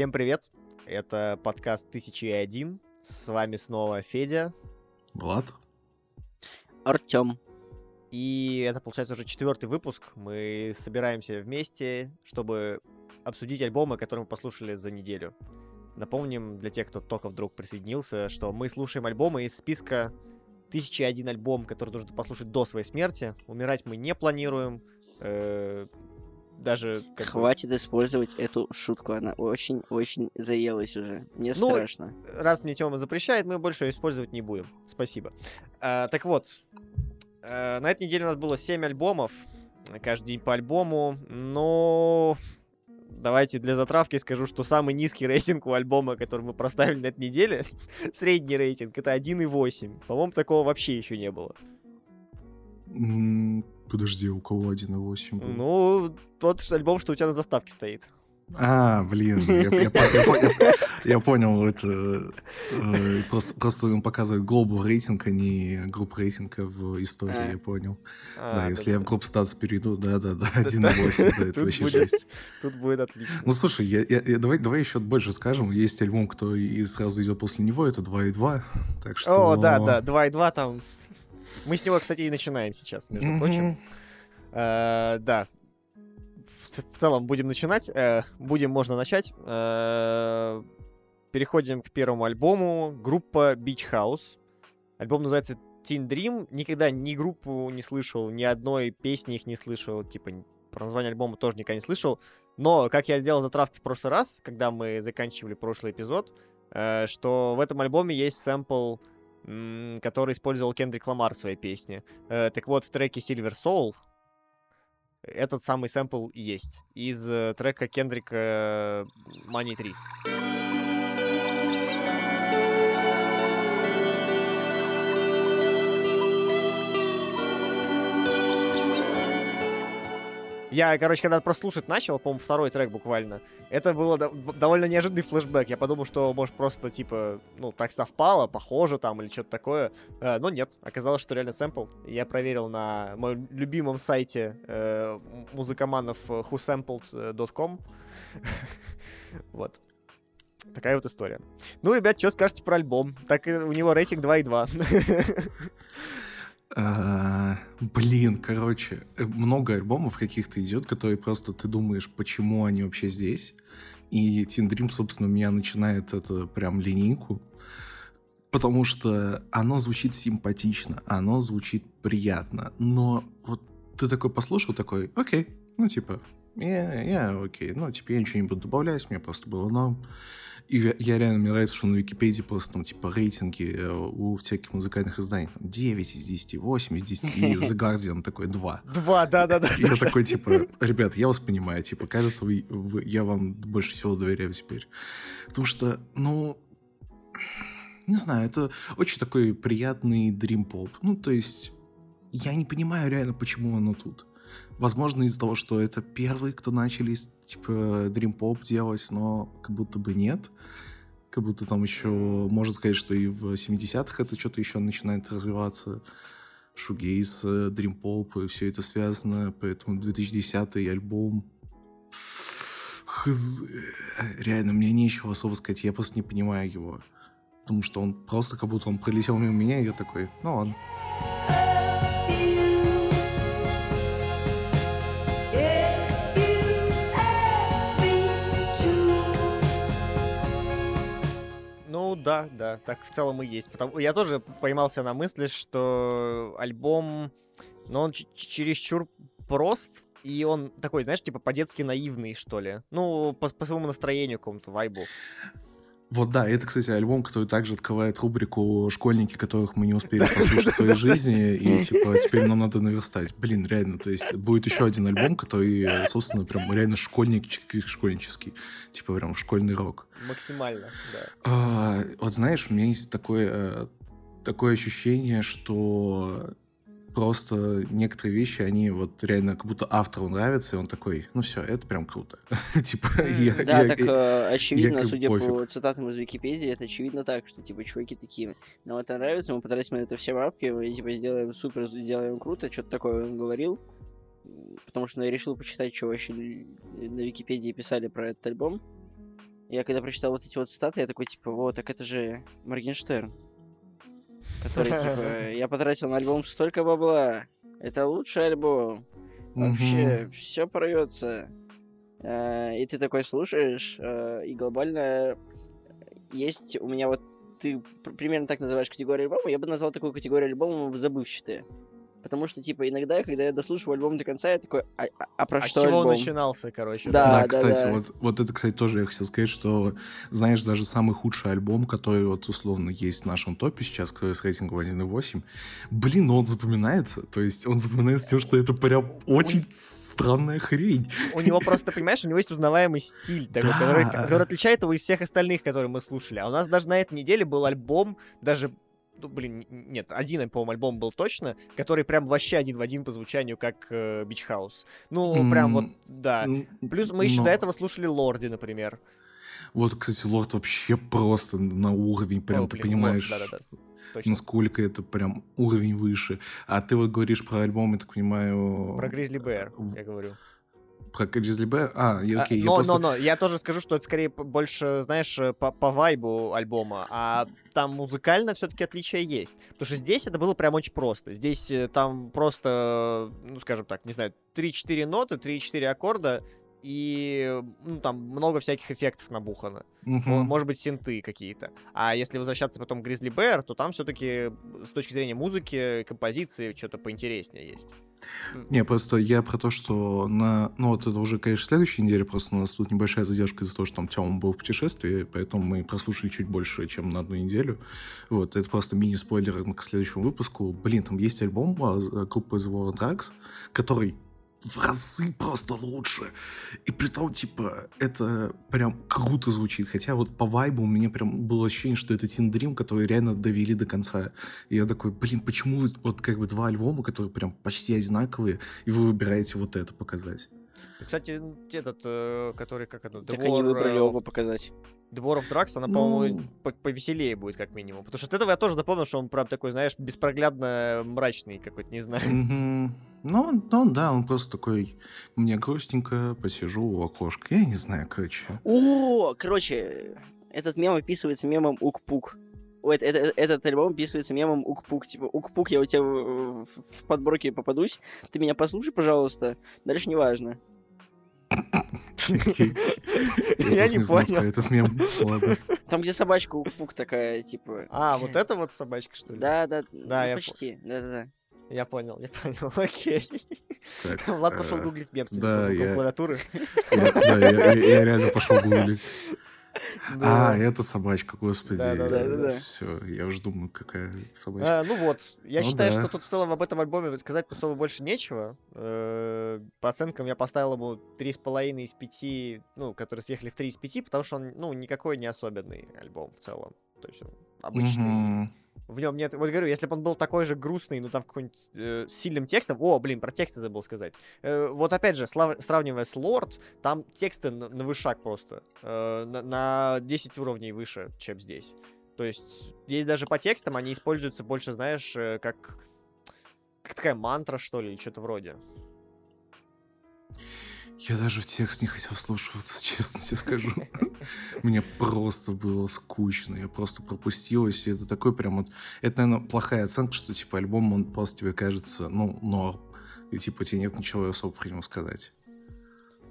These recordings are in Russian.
Всем привет! Это подкаст 1001. С вами снова Федя. Влад. Артем. И это, получается, уже четвертый выпуск. Мы собираемся вместе, чтобы обсудить альбомы, которые мы послушали за неделю. Напомним для тех, кто только вдруг присоединился, что мы слушаем альбомы из списка 1001 альбом, который нужно послушать до своей смерти. Умирать мы не планируем. Э, даже... Как Хватит бы... использовать эту шутку, она очень-очень заелась уже. Мне ну, страшно. Раз мне Тёма запрещает, мы больше ее использовать не будем. Спасибо. А, так вот, а, на этой неделе у нас было 7 альбомов. Каждый день по альбому. Но давайте для затравки скажу, что самый низкий рейтинг у альбома, который мы проставили на этой неделе, средний рейтинг, это 1,8. По-моему, такого вообще еще не было. Подожди, у кого 1.8 был? Ну, тот альбом, что у тебя на заставке стоит. А, блин, я, понял, это э, просто, он показывает глобал рейтинг, а не групп рейтинга в истории, а. я понял. А, да, если я в групп статус перейду, да-да-да, 1.8, да, это вообще жесть. Тут будет отлично. Ну, слушай, давай, еще больше скажем, есть альбом, кто и сразу идет после него, это 2.2, так что... О, да, да, 2.2 там мы с него, кстати, и начинаем сейчас, между прочим. Э, да. В, целом будем начинать. Э, будем, можно начать. Э, переходим к первому альбому. Группа Beach House. Альбом называется Teen Dream. Никогда ни группу не слышал, ни одной песни их не слышал. Типа, про название альбома тоже никогда не слышал. Но, как я сделал затравку в прошлый раз, когда мы заканчивали прошлый эпизод, э, что в этом альбоме есть сэмпл который использовал Кендрик Ламар в своей песне. Э, так вот, в треке Silver Soul этот самый сэмпл есть из э, трека Кендрика э, Money Trees. Я, короче, когда прослушать начал, по-моему, второй трек буквально, это было до- довольно неожиданный флешбэк. Я подумал, что, может, просто, типа, ну, так совпало, похоже там или что-то такое. Э, но нет, оказалось, что реально сэмпл. Я проверил на моем любимом сайте э, музыкоманов э, whosampled.com. вот. Такая вот история. Ну, ребят, что скажете про альбом? Так у него рейтинг 2,2. А, блин, короче, э, много альбомов каких-то идет, которые просто ты думаешь, почему они вообще здесь. И Teen Dream, собственно, у меня начинает это прям линейку. Потому что оно звучит симпатично, оно звучит приятно. Но вот ты такой послушал, такой, окей, ну типа, я, я окей, ну типа я ничего не буду добавлять, мне просто было но и я реально, мне нравится, что на Википедии просто там, типа, рейтинги э, у всяких музыкальных изданий. Там, 9 из 10, 8 из 10, и The Guardian такой 2. 2, да-да-да. И я такой, типа, ребят, я вас понимаю, типа, кажется, вы, вы, я вам больше всего доверяю теперь. Потому что, ну, не знаю, это очень такой приятный дрим-поп. Ну, то есть, я не понимаю реально, почему оно тут. Возможно, из-за того, что это первые, кто начали, типа, Dream Pop делать, но как будто бы нет. Как будто там еще, можно сказать, что и в 70-х это что-то еще начинает развиваться. Шугейс, Dream Pop, и все это связано. Поэтому 2010 альбом Хз... Реально, мне нечего особо сказать, я просто не понимаю его. Потому что он просто как будто он пролетел мимо меня, и я такой, ну ладно. Да, да, так в целом и есть. Потому... Я тоже поймался на мысли, что альбом, ну, он чересчур прост, и он такой, знаешь, типа по-детски наивный, что ли. Ну, по, по своему настроению, какому-то вайбу. Вот да, это, кстати, альбом, который также открывает рубрику «Школьники, которых мы не успели послушать в своей жизни», и, типа, теперь нам надо наверстать. Блин, реально, то есть будет еще один альбом, который, собственно, прям реально школьнический, школьнический, типа, прям школьный рок. Максимально, да. А, вот знаешь, у меня есть такое, э, такое ощущение, что просто некоторые вещи, они вот реально как будто автору нравятся, и он такой, ну все, это прям круто. Типа, я... Да, так э, очевидно, судя по цитатам из Википедии, это очевидно так, что типа чуваки такие, нам это нравится, мы потратим на это все бабки, мы типа сделаем супер, сделаем круто, что-то такое он говорил. Потому что я решил почитать, что вообще на Википедии писали про этот альбом. Я когда прочитал вот эти вот цитаты, я такой, типа, вот, так это же Моргенштерн. Который, типа, я потратил на альбом столько бабла. Это лучший альбом. Вообще, все порвется. Э, И ты такой слушаешь, э, и глобально есть у меня вот ты пр- примерно так называешь категорию альбома, я бы назвал такую категорию альбома забывчатые. Потому что, типа, иногда, когда я дослушиваю альбом до конца, я такой, а, а- а про А с что чего он начинался, короче? Да, Да, да, кстати, да. Вот, вот это, кстати, тоже я хотел сказать, что, знаешь, даже самый худший альбом, который вот условно есть в нашем топе сейчас, который с рейтингом 1.8, блин, ну он запоминается. То есть он запоминается тем, что это прям очень странная хрень. У него просто, понимаешь, у него есть узнаваемый стиль, такой, Да. который, который отличает его из всех остальных, которые мы слушали. А у нас даже на этой неделе был альбом, даже ну, блин, нет, один, по-моему, альбом был точно, который прям вообще один в один по звучанию, как э, Beach House. Ну, прям вот, да. Плюс мы еще но- до этого слушали Лорди, например. Вот, кстати, Лорд вообще просто на уровень, прям О, ты блин, понимаешь, Лорд, да-да-да, Точно. насколько это прям уровень выше. А ты вот говоришь про альбом, я так понимаю... Про Гризли Бэр, в- я говорю. Про Grizzly Bear? А, я, А, окей, я но, просто- но, но, я тоже скажу, что это скорее больше, знаешь, э, по, по вайбу альбома, а там музыкально все-таки отличие есть. Потому что здесь это было прям очень просто. Здесь э, там просто, ну, скажем так, не знаю, 3-4 ноты, 3-4 аккорда, и э, ну, там много всяких эффектов набухано. Мо- Может быть, синты какие-то. А если возвращаться потом к Grizzly Bear, то там все-таки с точки зрения музыки, композиции, что-то поинтереснее есть. Не, просто я про то, что на... Ну, вот это уже, конечно, следующей неделе, просто у нас тут небольшая задержка из-за того, что там Тёма был в путешествии, поэтому мы прослушали чуть больше, чем на одну неделю. Вот, это просто мини-спойлер к следующему выпуску. Блин, там есть альбом а, группы The War Drugs, который в разы просто лучше. И при том, типа, это прям круто звучит. Хотя вот по вайбу у меня прям было ощущение, что это Teen который реально довели до конца. И я такой, блин, почему вот как бы два альбома, которые прям почти одинаковые, и вы выбираете вот это показать? Кстати, этот, э, который, как это, Так они выбрали э, оба показать. The War of Drugs, она, Ну. по-моему, по- повеселее будет, как минимум. Потому что от этого я тоже запомнил, что он прям такой, знаешь, беспроглядно мрачный какой-то, не знаю. Мгм. Ну, ну да, он просто такой, мне грустненько, посижу у окошка. Я не знаю, короче. О, короче, этот мем описывается мемом Ук-Пук. Ой, это- это- этот альбом описывается мемом Ук-Пук. Типа, Ук-Пук, я у тебя в, в- подборке попадусь. Ты меня послушай, пожалуйста. Дальше не важно. Я не понял. этот мем. Там, где собачка Ук-Пук такая, типа... А, вот это вот собачка, что ли? Да, да, Да, ну, я почти. Да, да, да. Я понял, я понял, окей. Так, Влад пошел э, гуглить мем, судя да, по я- клавиатуры. я- Да, я реально пошел гуглить. Да. А, это собачка, господи. Да-да-да-да-да. Все, я уже думаю, какая собачка. А, ну вот, я Ну считаю, да. что тут в целом об этом альбоме сказать особо больше нечего. Э, По оценкам я поставил ему 3,5 из 5, ну, которые съехали в 3 из 5, потому что он, ну, никакой не особенный альбом в целом. То есть он обычный. В нем нет, вот говорю, если бы он был такой же грустный, ну там какой-нибудь э, сильным текстом, о, блин, про тексты забыл сказать. Э, вот опять же, слав- сравнивая с Лорд, там тексты на, на вышаг просто, э, на, на 10 уровней выше, чем здесь. То есть здесь даже по текстам они используются больше, знаешь, э, как, как такая мантра, что ли, или что-то вроде. Я даже в текст не хотел вслушиваться, честно тебе скажу. Мне просто было скучно, я просто пропустилась, и это такой прям вот... Это, наверное, плохая оценка, что, типа, альбом, он просто тебе кажется, ну, норм. И, типа, тебе нет ничего особо про него сказать.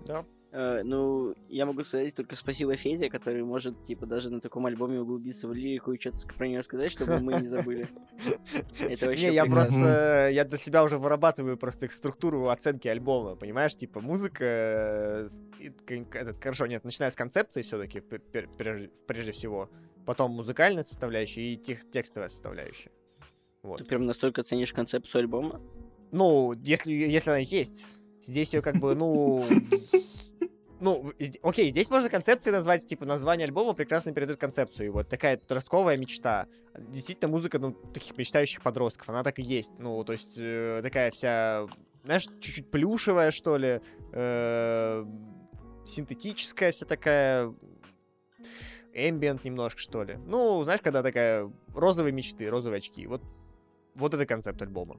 Да. Э, ну, я могу сказать только спасибо Феде, который может, типа, даже на таком альбоме углубиться в лирику и что-то про нее сказать, чтобы мы не забыли. Это вообще Не, я просто, я для себя уже вырабатываю просто их структуру оценки альбома, понимаешь, типа музыка, э, этот, хорошо, нет, начиная с концепции все-таки прежде, всего, потом музыкальная составляющая и текстовая составляющая. Вот. Ты прям настолько ценишь концепцию альбома? Ну, если, если она есть, здесь ее как бы, ну, ну, окей, здесь можно концепции назвать, типа, название альбома прекрасно передает концепцию. И вот такая подростковая мечта. Действительно, музыка, ну, таких мечтающих подростков, она так и есть. Ну, то есть, э, такая вся, знаешь, чуть-чуть плюшевая, что ли, э, синтетическая вся такая, эмбиент немножко, что ли. Ну, знаешь, когда такая розовые мечты, розовые очки. Вот, вот это концепт альбома.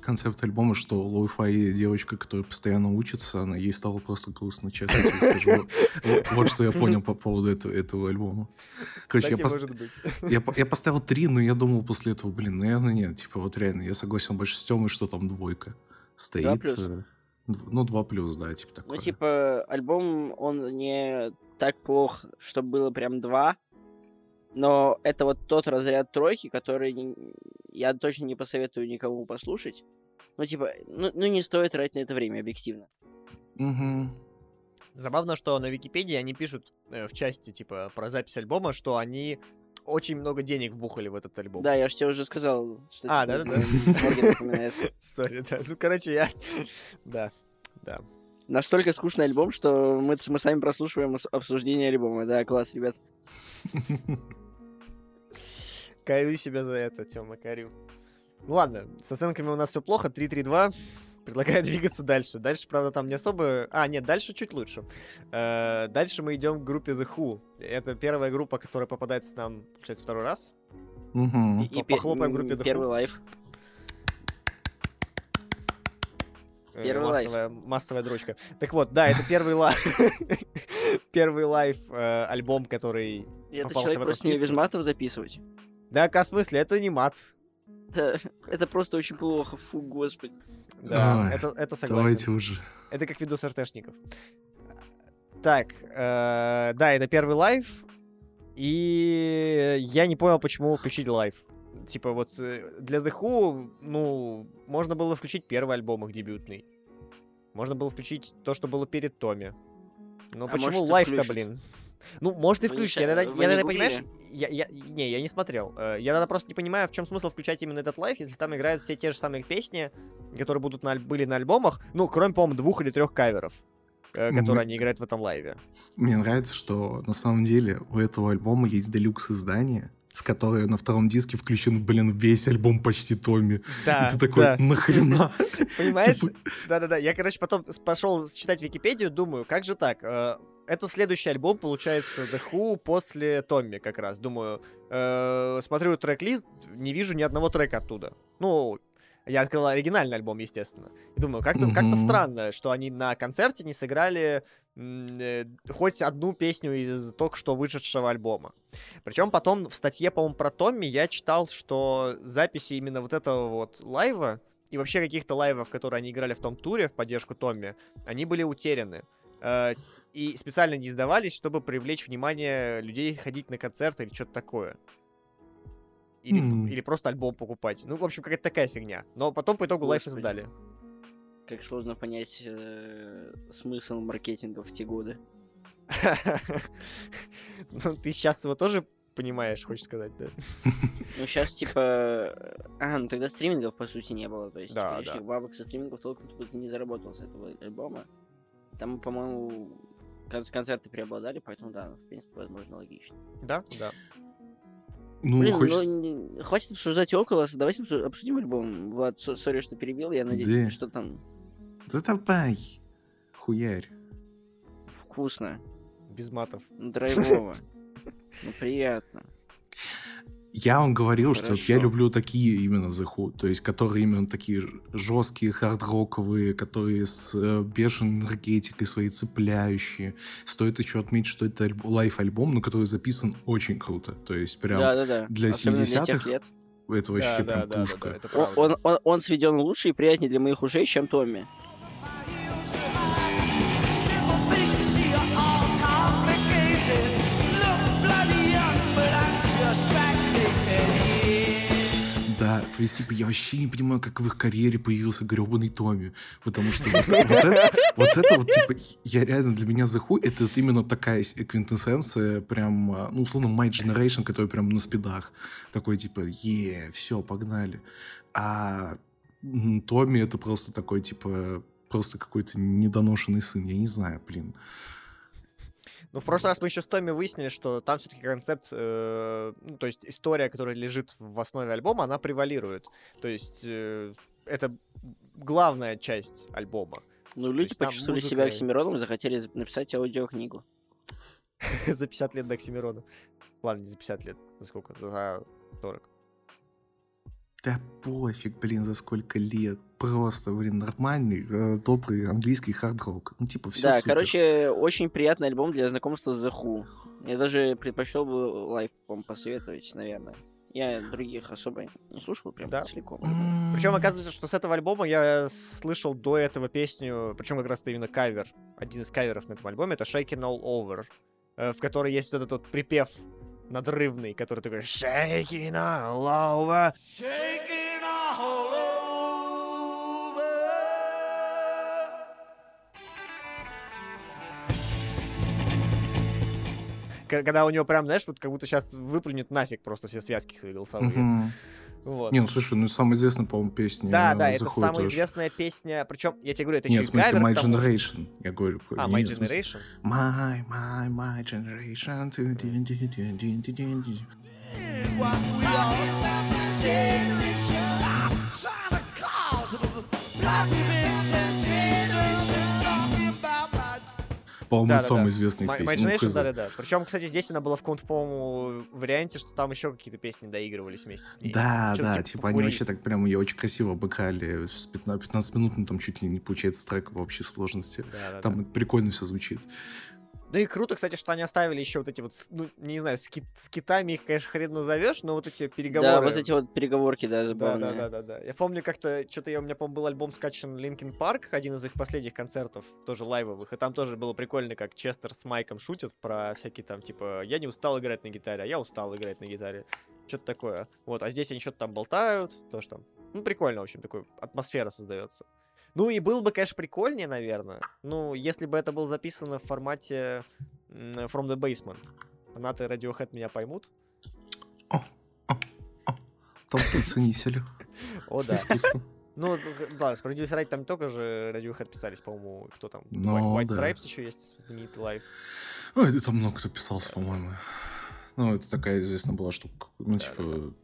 Концепт альбома, что лоу-фай девочка, которая постоянно учится, она ей стало просто грустно, честно скажу. Вот, что я понял по поводу этого, этого альбома. Короче, я, Кстати, пос- может быть. я, по- я поставил три, но я думал после этого, блин, наверное, нет. Типа, вот реально, я согласен больше с Тёмой, что там двойка стоит. плюс. э, Ну, два плюс, да, типа такое. Ну, типа, альбом, он не так плох, чтобы было прям два. Но это вот тот разряд тройки, который не- я точно не посоветую никому послушать. Ну, типа, ну, ну не стоит тратить на это время, объективно. Мгм. Забавно, что на Википедии они пишут э, в части, типа, про запись альбома, что они очень много денег вбухали в этот альбом. Да, я же тебе уже сказал, что А, типа, да-да-да. Сори, да. Ну, короче, я... Да, да. Настолько скучный альбом, что мы, мы сами прослушиваем ос- обсуждение альбома. Да, класс, ребят. Корю себя за это, Тёма, корю. Ну ладно, с оценками у нас все плохо, 3-3-2. Предлагаю двигаться дальше. Дальше, правда, там не особо... А, нет, дальше чуть лучше. Э, Дальше мы идем к группе The Who. Это первая группа, которая попадается нам, получается, второй раз. Мгм. И По- похлопаем группе The Первый Who. лайф. Э, Первый лайв. массовая, массовая дрочка. Так вот, да, это первый лайв. Первый лайв э, альбом, который... В человек просит меня без матов записывать. Да, в смысле, это не мат. Это, это просто очень плохо, фу, господи. Да, Ой, это, это согласен. Давайте уже. Это как видос РТшников. Так, э, да, это первый лайв, и я не понял, почему включить лайв. Типа вот э, для The Who, ну, можно было включить первый альбом их дебютный. Можно было включить то, что было перед Томми. Но А почему лайв-то, блин? Ну, может и включить. ша- Я тогда, вы я не тогда, понимаешь, я, я, не, я не смотрел. Э, Я тогда просто не понимаю, в чем смысл включать именно этот лайв, если там играют все те же самые песни, которые будут на, были на альбомах, ну, кроме, по-моему, двух или трех каверов, э, которые они играют в этом лайве. Мне нравится, что на самом деле у этого альбома есть делюкс издание, в которое на втором диске включен, блин, весь альбом почти Томми. Да, И ты такой, да. нахрена? Понимаешь? Типа, Да-да-да. Я, короче, потом пошел читать Википедию, думаю, как же так? Это следующий альбом, получается, The Who после Томми как раз. Думаю, э, смотрю трек-лист, не вижу ни одного трека оттуда. Ну, я открыл оригинальный альбом, естественно. И думаю, как-то как Мгм. странно, что они на концерте не сыграли э, хоть одну песню из только что вышедшего альбома. Причем потом в статье, по-моему, про Томми я читал, что записи именно вот этого вот лайва и вообще каких-то лайвов, которые они играли в том туре в поддержку Томми, они были утеряны. Э, И специально не издавались, чтобы привлечь внимание людей ходить на концерты или что-то такое. Или, М. или просто альбом покупать. Ну, в общем, какая-то такая фигня. Но потом по итогу лайв издали. Как сложно понять э, смысл маркетинга в те годы. Ну, ты сейчас его тоже понимаешь, хочешь сказать, да? Ну, сейчас, типа... А, ну тогда стримингов, по сути, не было. То есть, Да, лишних да. бабок со стримингов толком ты не заработал с этого альбома. Там, по-моему, кон- концерты преобладали, поэтому, да, в принципе, возможно, логично. Да, да. Ну, Блин, хочется... ну, не- хватит обсуждать около, давайте обсу- обсудим альбом. Влад, со- сори, что перебил, я надеюсь, Да. что там Да давай, хуярь. вкусно, Без матов. ну, драйвово, ну, приятно. Я вам говорил, что вот я Хорошо. люблю такие именно The Who, то есть которые именно такие жесткие, хард-роковые, которые с э, бешеной энергетикой своей цепляющие. Стоит еще отметить, что это альб- лайф-альбом, но который записан очень круто. То есть прям Да-да-да. для Особенно для тех 70-х лет. это вообще да, да, прям да, да, пушка. да, это Он, правда. он, он, он сведен лучше и приятнее для моих ушей, чем Томми. То есть, типа, я вообще не понимаю, как в их карьере появился гребаный Томми. Потому что вот, это, вот типа, я реально для меня Who, это вот именно такая квинтэссенция, прям, а, ну, условно, My Generation, который прям на спидах. Такой, типа, е, все, погнали. А Томми это просто такой, типа, просто какой-то недоношенный сын, я не знаю, блин. Ну, в прошлый раз мы еще с Томми выяснили, что там все-таки концепт, э, ну, то есть история, которая лежит в основе альбома, она превалирует. То есть э, это главная часть альбома. Ну, люди есть почувствовали музыка- себя Оксимироном и захотели за- написать аудиокнигу. за 50 лет до Оксимирона. Ладно, не за 50 лет. За сколько? За 40. Да пофиг, блин, за сколько лет. Просто, блин, нормальный, э, добрый английский хард-рок. Ну, типа, все да, короче, очень приятный альбом для знакомства с The Who. Я даже предпочел бы лайв, по посоветовать, наверное. Я других особо не слушал прям Да. целиком. Причем оказывается, что с этого альбома я слышал до этого песню, причем как раз это именно кавер, один из каверов на этом альбоме, это Shaking All Over, э, в которой есть вот этот вот припев надрывный, который такой Shaking All Over. Shaking all over. Когда у него прям, знаешь, вот как будто сейчас выплюнет нафиг просто все связки свои голосовые. Вот. Не, ну слушай, ну самая известная, по-моему, песня. Да, да, это самая тоже. известная песня. Причем, я тебе говорю, это Нет, еще в смысле, My. Generation. Я говорю. А, My Generation. My, my, my generation. Ту-дин-дин-дин-дин-дин-дин. What we all По-моему, Да, да, самая да. известная песня. Ну, Generation, хз. да-да-да. Причем, кстати, здесь она была в каком-то, по-моему, варианте, что там еще какие-то песни доигрывались вместе с ней. Да, да, типа типа они вообще так прям ее очень красиво обыграли. С 15, 15 минут, ну там чуть ли не получается трек в общей сложности. Да-да-да. Там прикольно все звучит. Ну и круто, кстати, что они оставили еще вот эти вот, ну, не знаю, с, кит- с китами их, конечно, хрен назовешь, но вот эти переговоры. Да, вот эти вот переговорки, да, Да, забавные. да, да, да, да. Я помню как-то, что-то я, у меня, по-моему, был альбом скачан Linkin Park, один из их последних концертов, тоже лайвовых, и там тоже было прикольно, как Честер с Майком шутят про всякие там, типа, я не устал играть на гитаре, а я устал играть на гитаре. Что-то такое. Вот, а здесь они что-то там болтают, тоже там. Ну, прикольно, в общем, такой атмосфера создается. Ну и было бы, конечно, прикольнее, наверное. Ну, если бы это было записано в формате From the Basement. Фанаты Radiohead меня поймут. Толпы ценителю. О, да. Ну, да, справедливости ради, там только же Radiohead писались, по-моему, кто там? Ну, White, White да. Stripes еще есть, знаменитый лайв. Ой, это там много кто писался, по-моему. Ну, это такая известная была штука. Ну, Да, типа...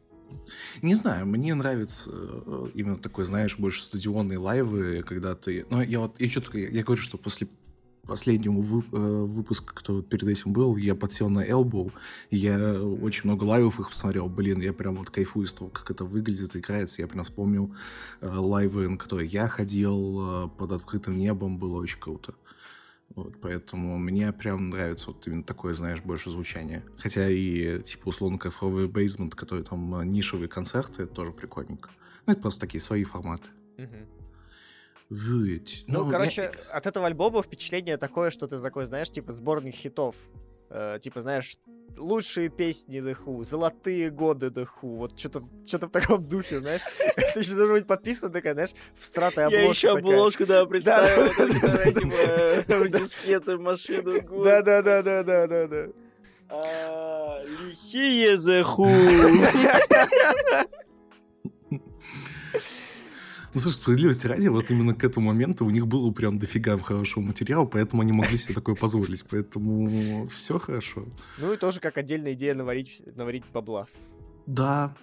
Не знаю, мне нравится э, именно такой, знаешь, больше стадионные лайвы, когда ты... Ну, я вот, я что-то, я говорю, что после последнего вы- э, выпуска, кто перед этим был, я подсел на Elbow, я очень много лайвов их посмотрел, блин, я прям вот кайфую с того, как это выглядит, играется, я прям вспомнил э, лайвы, на которые я ходил э, под открытым небом, было очень круто. Вот, поэтому мне прям нравится вот именно такое, знаешь, больше звучание. Хотя и, типа, условно, как Фровый Бейсмент, который там э, нишевые концерты, это тоже прикольненько. Ну, это просто такие свои форматы. Вот. Ну, я- короче, от этого альбома впечатление такое, что ты такой, знаешь, типа сборник хитов. Э, типа, знаешь, лучшие песни The Who, золотые годы The Who, вот что-то что в таком духе, знаешь. Это еще должно быть подписано такая, знаешь, в стратой обложка Я еще обложку, да, представил. Типа, дискеты, машину. господи. Да-да-да-да-да-да. А, Лихие The Who. Ну, слушай, справедливости ради, вот именно к этому моменту у них было прям дофига хорошего материала, поэтому они могли себе такое позволить. Поэтому все хорошо. Ну и тоже как отдельная идея наварить, наварить бабла. Да.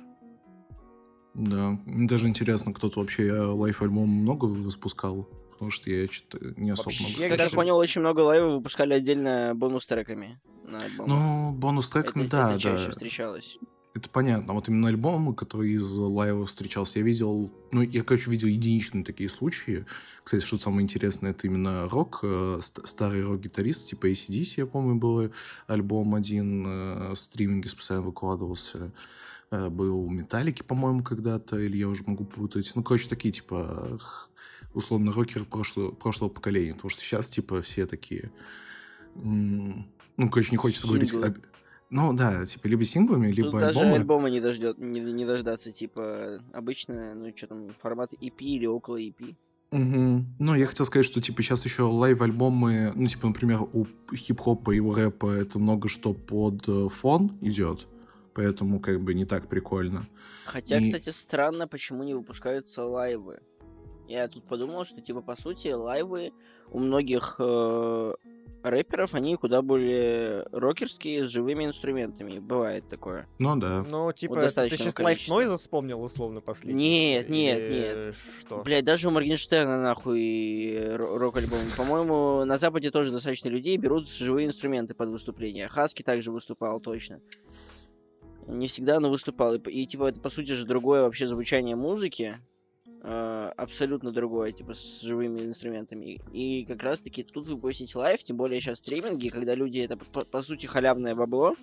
Да. Мне даже интересно, кто-то вообще лайф-альбом много выпускал, потому что я что-то не особо Вообще, много я Как я даже- понял, очень много лайвов выпускали отдельно бонус-треками на альбом. Ну, бонус треками, это, да, чаще да. встречалось. Это понятно. Вот именно альбомы, которые из лайва встречался, я видел... Ну, я, короче, видел единичные такие случаи. Кстати, что самое интересное, это именно рок. э, ст- старый рок-гитарист, типа ACDC, я помню, был альбом один. э, в стриминге специально выкладывался. Э, был у Металлики, по-моему, когда-то. Или я уже могу путать. Ну, короче, такие, типа... Условно, рокеры прошлого, прошлого поколения. Потому что сейчас, типа, все такие... Ну, короче, не хочется говорить... Синглы. об- Ну, да, типа, либо синглами, либо Тут даже альбомы. альбома не, дождет, не, не дождаться, типа, обычно, ну, что там, формат EP или около EP. Мгм. Ну, я хотел сказать, что, типа, сейчас еще лайв-альбомы, ну, типа, например, у хип-хопа и у рэпа это много что под э, фон идет, поэтому, как бы, не так прикольно. Хотя, И- кстати, странно, почему не выпускаются лайвы. Я тут подумал, что, типа, по сути, лайвы у многих э, рэперов, они куда более рокерские, с живыми инструментами. Бывает такое. Ну да. Ну, типа, ты достаточного сейчас Life. Noise вспомнил условно последний? Нет, нет, Или нет. Что? Блять, даже у Моргенштерна, нахуй, ро- рок-альбом. По-моему, на Западе тоже достаточно людей берут живые инструменты под выступление. Хаски также выступал, точно. Не всегда, но выступал. И, и, типа, это, по сути же, другое вообще звучание музыки. Э, абсолютно другое, типа, с живыми инструментами. И как раз-таки тут выпустить лайв, тем более сейчас стриминги, когда люди, это, по, по сути, халявное бабло,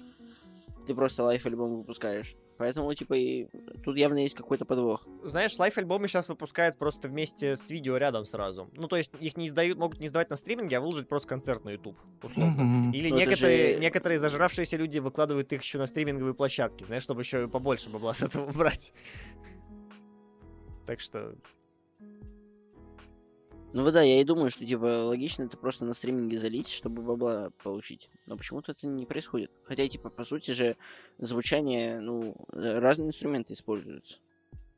ты просто лайв-альбом выпускаешь. Поэтому, типа, и тут явно есть какой-то подвох. Знаешь, лайв-альбомы сейчас выпускают просто вместе с видео рядом сразу. Ну, то есть их не издают, могут не издавать на стриминге, а выложить просто концерт на YouTube, условно. Мгм. Или Ну, это некоторые, же- некоторые зажравшиеся люди выкладывают их еще на стриминговые площадки, знаешь, чтобы еще побольше бабла с этого брать. Так что, Ну да, я и думаю, что типа логично это просто на стриминге залить, чтобы бабла получить. Но почему-то это не происходит. Хотя, типа, по сути же, звучание, ну, э, разные инструменты используются.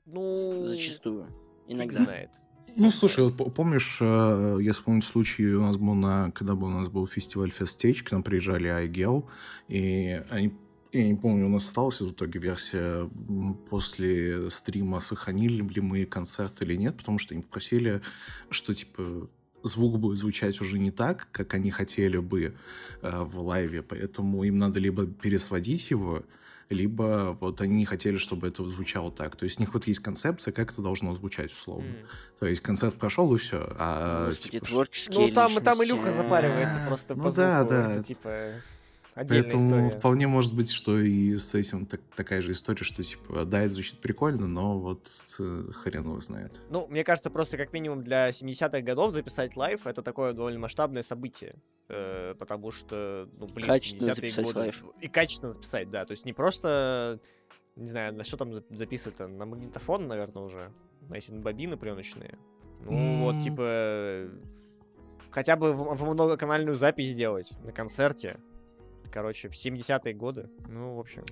ну... Зачастую. Иногда. знает. Ну, слушай, помнишь, э, я вспомню случай, у нас был на, когда был, у нас был фестиваль Фестейч, к нам приезжали АИГЕЛ, и они, я не помню, у нас осталась в итоге версия после стрима, сохранили ли мы концерт или нет, потому что они попросили, что, типа, звук будет звучать уже не так, как они хотели бы э, в лайве, поэтому им надо либо пересводить его, либо вот они не хотели, чтобы это звучало так. То есть у них вот есть концепция, как это должно звучать условно. М. То есть концерт прошел и все. А, Господи, типа, творческие Ну, там, там Илюха запаривается просто Ну по да, звуку. да. Это, типа, отдельная Поэтому история. вполне может быть, что и с этим так- такая же история, что типа, да, это звучит прикольно, но вот э, хрен его знает. Ну, мне кажется, просто как минимум для 70-х годов записать лайв это такое довольно масштабное событие. Э, потому что, ну, блин, Качественно 70-е записать годы. лайв. И качественно записать, да. То есть не просто, не знаю, на что там за- записывать-то? На магнитофон, наверное, уже. На эти бобины пленочные. Ну, М. вот, типа, хотя бы в, в многоканальную запись сделать на концерте. Короче, в 70-е годы. Ну, в общем.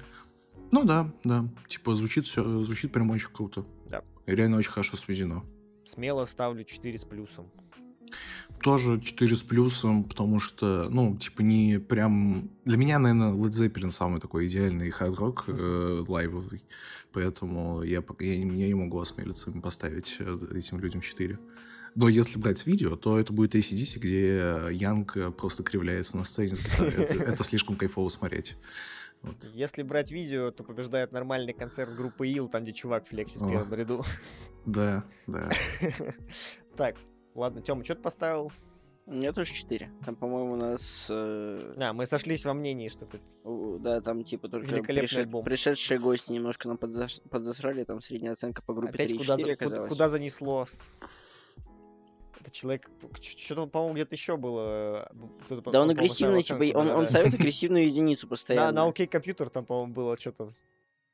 Ну да, да. Типа звучит все, звучит прям очень круто. Да. И реально очень хорошо сведено. Смело ставлю 4 с плюсом. Тоже 4 с плюсом, потому что, ну, типа, не прям... Для меня, наверное, Led Zeppelin самый такой идеальный хард-рок э, лайвовый. Поэтому я, я, не- я не могу осмелиться поставить э, этим людям 4. Но если брать видео, то это будет ACDC, где Янг э, просто кривляется на сцене с гитарой. Это, это слишком кайфово смотреть. Вот. Если брать видео, то побеждает нормальный концерт группы Ил, там, где чувак флексит в первом ряду. Да, да. Так, ладно, Тёма, что ты поставил? Меня тоже 4. Там, по-моему, у нас... э, А, мы сошлись во мнении, что ты... да, там типа только Великолепный пришед- альбом. пришедшие гости немножко нам подзаш- подзасрали, там средняя оценка по группе Опять 3,4 куда, за- куда занесло? Это человек... Что-то, по-моему, где-то еще было... э, кто-то, Да он агрессивный, типа, он, он да-да-да. ставит агрессивную единицу постоянно. на OK компьютер там, по-моему, было что-то...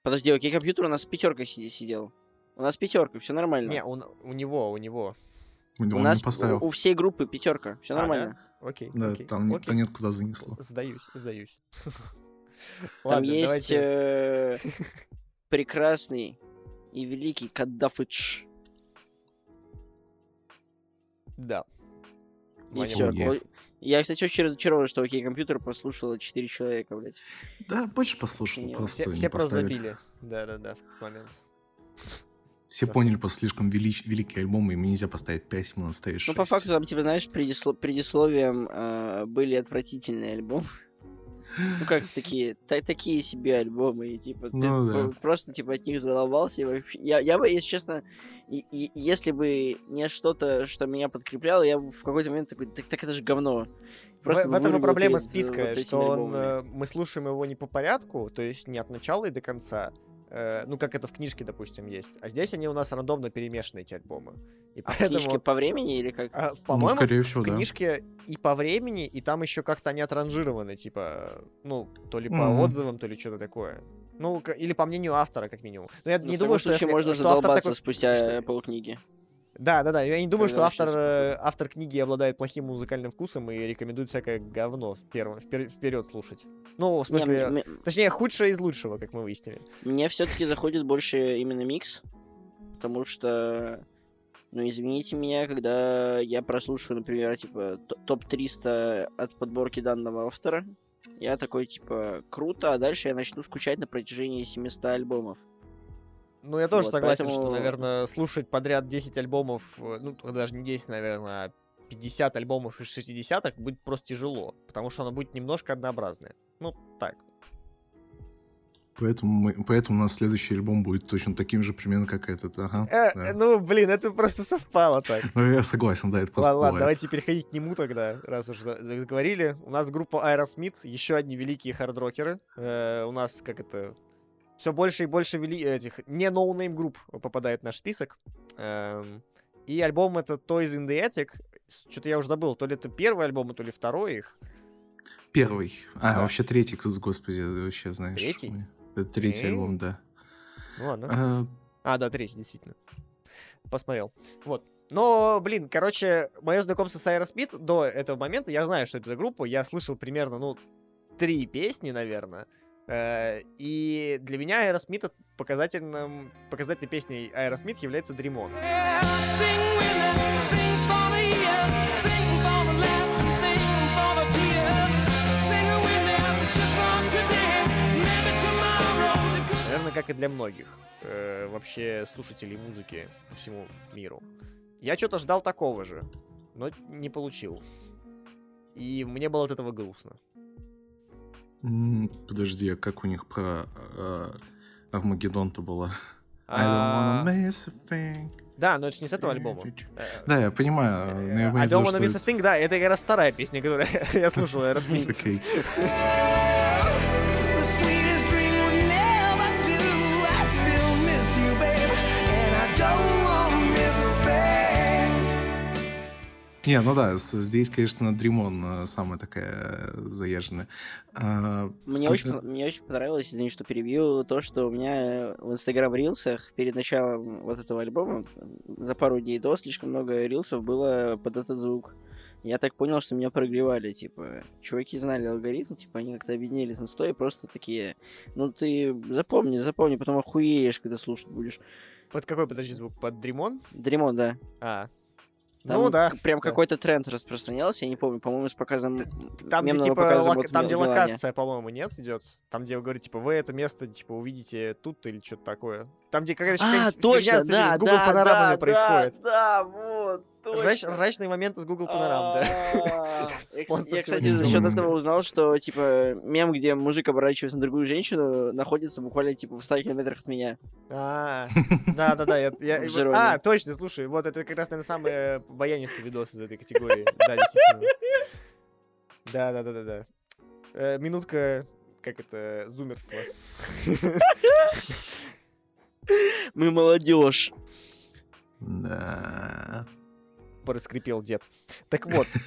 Подожди, окей, компьютер у нас си- сидел. У нас пятерка, все нормально. Не, он, у него, у него. У не нас поставил. у, у всей группы пятерка, все А, нормально. Окей, Да, окей, там, окей. нет куда занесло. Сдаюсь, сдаюсь. Там есть э, прекрасный и великий Каддафыч. Да. И все. Я, кстати, очень разочарован, что окей, компьютер послушало 4 человека, блядь. Да, больше послушал, Не, просто Все, все просто забили. Да-да-да, в какой момент. Все Просто- поняли просто слишком велич- великий альбом, ему нельзя поставить 5, ему надо ставить 6. Ну, по факту, там, типа, знаешь, предисло- предисловием э, были отвратительные альбомы. Ну, как такие, та- такие себе альбомы, и, типа, ты Ну да. про- просто, типа, от них задолбался, и вообще... Я, я бы, если честно, и- и- если бы не что-то, что меня подкрепляло, я бы в какой-то момент такой, так, так это же говно. В, Просто в этом и проблема э, списка, вот что он, альбомами. э, мы слушаем его не по порядку, то есть не от начала и до конца, э, ну, как это в книжке, допустим, есть. А здесь они у нас рандомно перемешаны, эти альбомы. И А в поэтому, книжке по времени или как? а, Ну, по-моему, скорее в всего, да. книжке и по времени, и там еще как-то они отранжированы, типа, ну, то ли по Мгм. отзывам, то ли что-то такое. Ну, или по мнению автора, как минимум. Но я Ну, не в думаю, что, если- можно что задолбаться такой- спустя что- полкниги. Да, да, да. Я не думаю, что автор, э, автор книги обладает плохим музыкальным вкусом и рекомендует всякое говно вперед, вперед слушать. Ну, в Не, смысле, мне- точнее, худшее из лучшего, как мы выяснили. Мне все-таки заходит больше именно микс, потому что Ну, извините меня, когда я прослушаю, например, типа, т- топ-300 от подборки данного автора, я такой, типа, круто, а дальше я начну скучать на протяжении 700 альбомов. Ну, я тоже Вот, согласен, что, поэтому- наверное, слушать подряд 10 альбомов, э, ну, даже не 10, наверное, а 50 альбомов из 60-х будет просто тяжело, потому что оно будет немножко однообразное. Ну, так. Поэтому, мы, поэтому у нас следующий альбом будет точно таким же примерно, как этот. Ага. Э, да. Ну, блин, это просто совпало так. Ну, я согласен, да, это просто Ладно, давайте переходить к нему тогда, раз уж за- заговорили. У нас группа Aerosmith, еще одни великие хардрокеры. Э, у нас, как это, все больше и больше вели... этих не ноунейм групп попадает в наш список. Эм, и альбом это Toys in the Attic. Что-то я уже забыл, то ли это первый альбом, то ли второй их. Первый. А, Да. вообще третий, кто- господи, вообще знаешь. Третий? Это третий Окей. альбом, да. Ну ладно. А, А, да, третий, действительно. Посмотрел. Вот. Но, блин, короче, мое знакомство с Aerosmith до этого момента, я знаю, что это за группа, я слышал примерно, ну, три песни, наверное. Э, И для меня от- показательным, показательной песней Aerosmith является Dream On. Наверное, как и для многих э, вообще слушателей музыки по всему миру. Я что-то ждал такого же, но не получил. И мне было от этого грустно. Подожди, а как у них про а, Армагеддон-то было? I А, don't wanna miss a thing. Да, но это же не с этого альбома. Э, Да, я понимаю. но я I имею в don't wanna miss a thing, да, это как раз вторая песня, которую я слушал, Aerosmith. Окей. Не, ну да, здесь, конечно, Дримон самая такая э, заезженная. А, Мне сколько- очень, мне очень понравилось, извини, что перебью, то, что у меня в Инстаграм рилсах перед началом вот этого альбома за пару дней до слишком много рилсов было под этот звук. Я так понял, что меня прогревали, типа, чуваки знали алгоритм, типа, они как-то объединились на сто и просто такие, ну ты запомни, запомни, потом охуеешь, когда слушать будешь. Под какой, подожди, звук? Под Дримон? Дремон, да. А. Там ну да. Прям да. какой-то тренд распространялся, я не помню, по-моему, с показом Там, где, типа, показа лок- вот там, где локация, по-моему, нет, идет. Там, где говорит, типа, вы это место, типа, увидите тут или что-то такое. Там, где какая-то А, точно, да, да, панорамами да, происходит. Да, Ржачные моменты с Google панорам, да. А, Я, кс- Спонсор я, кстати, за счет этого узнал, что, типа, мем, где мужик оборачивается на другую женщину, находится буквально, типа, в 100 километрах от меня. А, да-да-да, а, точно, слушай, вот это как раз, наверное, самый э, баянистый видос из этой категории. Да, действительно. Да-да-да-да-да. Э, Минутка, как это, зумерство. Мы молодежь. Да. Проскрипел дед. Так вот.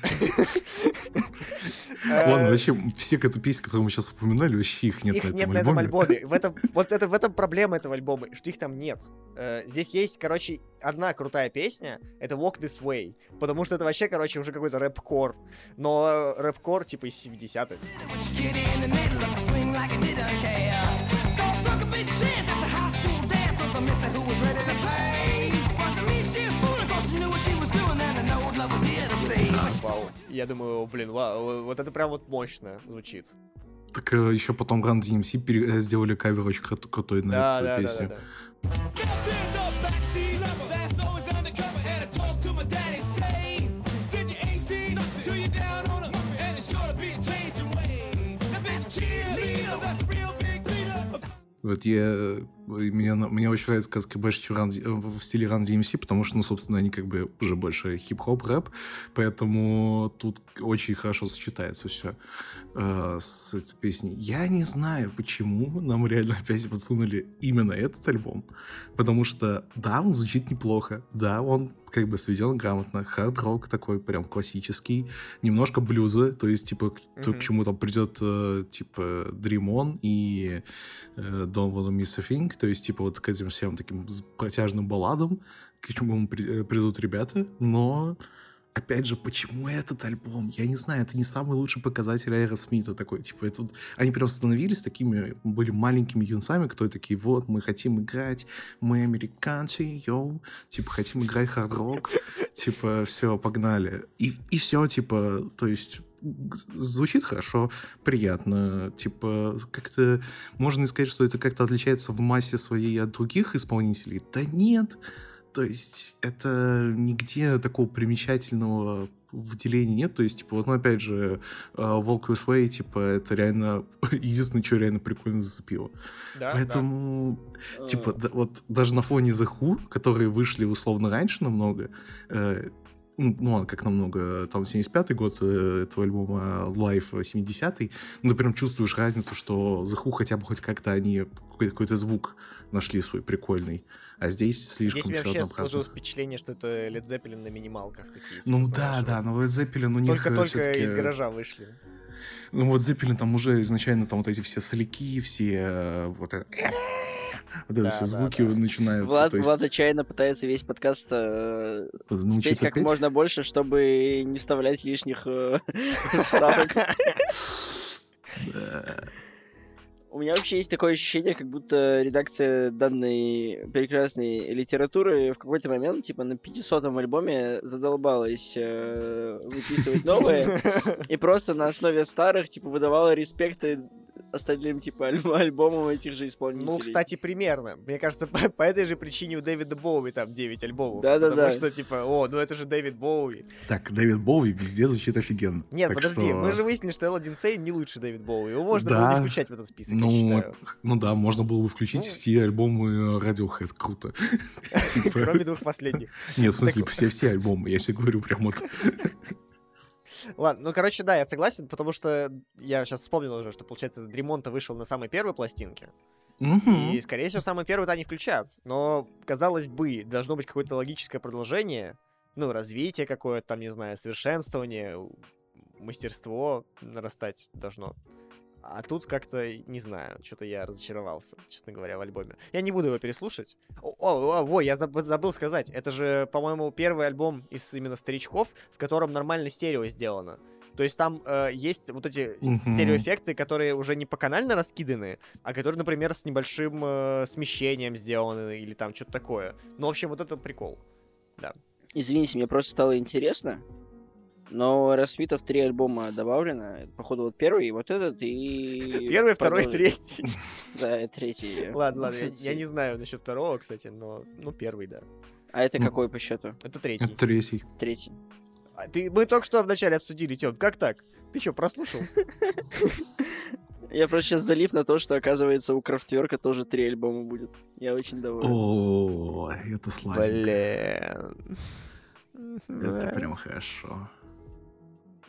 Ладно, Э, вообще, все эту которые мы сейчас упоминали, вообще их нет Их на нет этом на этом альбоме. альбоме. В этом, вот это, в этом проблема этого альбома, что их там нет. Э, здесь есть, короче, одна крутая песня, это Walk This Way, потому что это вообще, короче, уже какой-то рэп-кор. Но рэп-кор типа из 70-х. Вау. Я думаю, блин, вау, вот это прям вот мощно звучит. Так еще потом Run DMC э, сделали кавер очень кру- крутой на Да, эту да, да, песню. да, да. There's Вот я, э, мне, мне очень нравится сказки больше, чем э, в стиле Run DMC, потому что, ну, собственно, они как бы уже больше хип-хоп, рэп, поэтому тут очень хорошо сочетается все с этой песней. Я не знаю, почему нам реально опять подсунули именно этот альбом, потому что, да, он звучит неплохо, да, он как бы сведен грамотно, хард-рок такой прям классический, немножко блюза, то есть, типа, к, то, к чему там придет, э, типа, Dream On и э, Don't Wanna Miss a Thing, то есть, типа, вот к этим всем таким протяжным балладам, к чему при- придут ребята, но опять же, почему этот альбом? Я не знаю, это не самый лучший показатель Аэросмита такой. Типа, это, они прям становились такими, были маленькими юнцами, которые такие, вот, мы хотим играть, мы американцы, yo, типа, хотим играть хард-рок, типа, все, погнали. И, и все, типа, то есть звучит хорошо, приятно, типа, как-то можно сказать, что это как-то отличается в массе своей от других исполнителей. Да нет, то есть это нигде такого примечательного выделения нет. То есть, типа, вот, ну, опять же, э, Walk This Way, типа, это реально единственное, что реально прикольно зацепило. Да, Поэтому, Э, типа, да, вот даже на фоне The Who, которые вышли условно раньше намного, э, ну, ладно, как намного, там, 75-й год э, этого альбома, Live 70-й, ну, ты прям чувствуешь разницу, что The Who хотя бы хоть как-то они какой-то звук нашли свой прикольный, а здесь слишком Здесь у меня все вообще однообразно. сложилось впечатление, что это Led Zeppelin на минималках такие. Ну да, знаешь, да, но Led Zeppelin у них э, Только-только из гаража вышли. Ну вот Zeppelin там уже изначально там вот эти все соляки, все э, вот это... Вот Да, все да, звуки да. начинаются. Влад, есть Влад отчаянно пытается весь подкаст э, спеть как петь. можно больше, чтобы не вставлять лишних э, вставок. У меня вообще есть такое ощущение, как будто редакция данной прекрасной литературы в какой-то момент, типа на 500-м альбоме задолбалась э, выписывать новые, и просто на основе старых, типа, выдавала респекты остальным, типа, альб- альбомам этих же исполнителей. Ну, кстати, примерно. Мне кажется, по, по этой же причине у Дэвида Боуи там 9 альбомов. Да-да-да. Потому что, типа, о, ну это же Дэвид Боуи. Так, Дэвид Боуи везде звучит офигенно. Нет, Так подожди, что- мы же выяснили, что Элладин Сейн не лучший Дэвид Боуи. Его можно было Да. не включать в этот список, я Ну, считаю. ну да, можно было бы включить Ну. все альбомы Radiohead, круто. Типа, Кроме двух последних. Нет, в смысле, Так- все все альбомы, я себе говорю прям вот. Ладно, ну, короче, да, я согласен, потому что я сейчас вспомнил уже, что, получается, Дремонта вышел на самой первой пластинке. И, скорее всего, самый первый-то они включат. Но, казалось бы, должно быть какое-то логическое продолжение. Ну, развитие какое-то, там, не знаю, совершенствование, мастерство нарастать должно. А тут как-то, не знаю, что-то я разочаровался, честно говоря, в альбоме. Я не буду его переслушать. О, о, о, ой, я заб- забыл сказать. Это же, по-моему, первый альбом из именно старичков, в котором нормально стерео сделано. То есть там э, есть вот эти стереоэффекты, которые уже не поканально раскиданы, а которые, например, с небольшим э, смещением сделаны или там что-то такое. Ну, в общем, вот это прикол. Извините, мне просто стало интересно. Но Рассвитов три альбома добавлено. Походу, вот первый, и вот этот, и... Первый, второй, третий. Да, третий. Ладно, ладно, я, не знаю насчет второго, кстати, но ну первый, да. А это какой по счету? Это третий. Это третий. Третий. А ты, мы только что вначале обсудили, Тём, как так? Ты что, прослушал? Я просто сейчас залив на то, что, оказывается, у Крафтверка тоже три альбома будет. Я очень доволен. О, это сладенько. Блин. Это прям хорошо.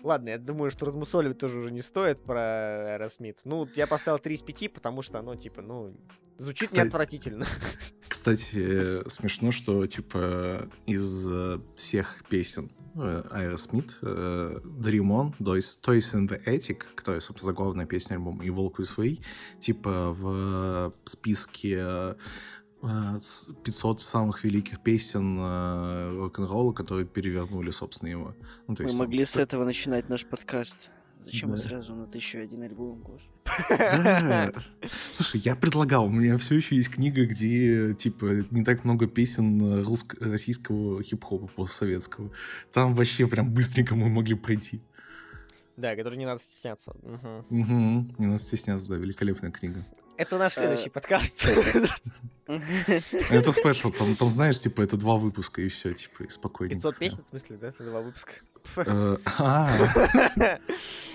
Ладно, я думаю, что размусоливать тоже уже не стоит про Aerosmith. Ну, я поставил 3 из 5, потому что оно, типа, ну, звучит Кстати- не отвратительно. Кстати, э, смешно, что, типа, из э, всех песен Aerosmith, э, Dream On, Toys Toys in the Attic, которая, собственно, заглавная песня альбома, и Walk This Way, типа, в списке 500 самых великих песен э, рок-н-ролла, которые перевернули, собственно, его. Ну, Мы есть, там, могли с этого начинать наш подкаст. Зачем мы Да. сразу на тысячу один альбом? Да. Слушай, я предлагал, у меня все еще есть книга, где, типа, не так много песен русско- российского хип-хопа постсоветского. Там вообще прям быстренько мы могли пройти. Да, который не надо стесняться. Мгм. Угу. Не надо стесняться, да, великолепная книга. Это наш следующий Э, подкаст. Это спешл, там, там, знаешь, типа, это два выпуска и все, типа, и спокойненько. 500 песен, в смысле, да? Это два выпуска. Э, а,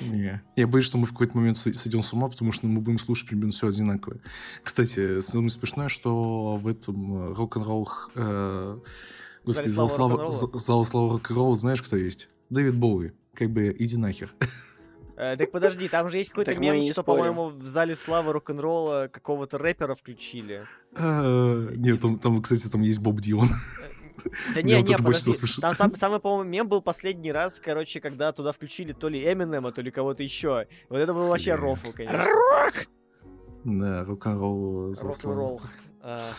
Не. Я боюсь, что мы в какой-то момент сойдем с ума, потому что мы будем слушать примерно все одинаковое. Кстати, самое смешное, что в этом э, рок-н-ролл... Господи, зал славы рок-н-ролла, знаешь, кто есть? Дэвид Боуи. Как бы, иди нахер. Э, Так подожди, там же есть какой-то мем, что, по-моему, в зале славы рок-н-ролла какого-то рэпера включили. Э, Нет, там, там, кстати, там есть Боб Дилан. Да Меня не, не, подожди. Там сам- самый, по-моему, мем был последний раз, короче, когда туда включили то ли Эминема, то ли кого-то еще. Вот это был вообще рофл, конечно. Да, рок-н-ролл. Рок-н-ролл. А,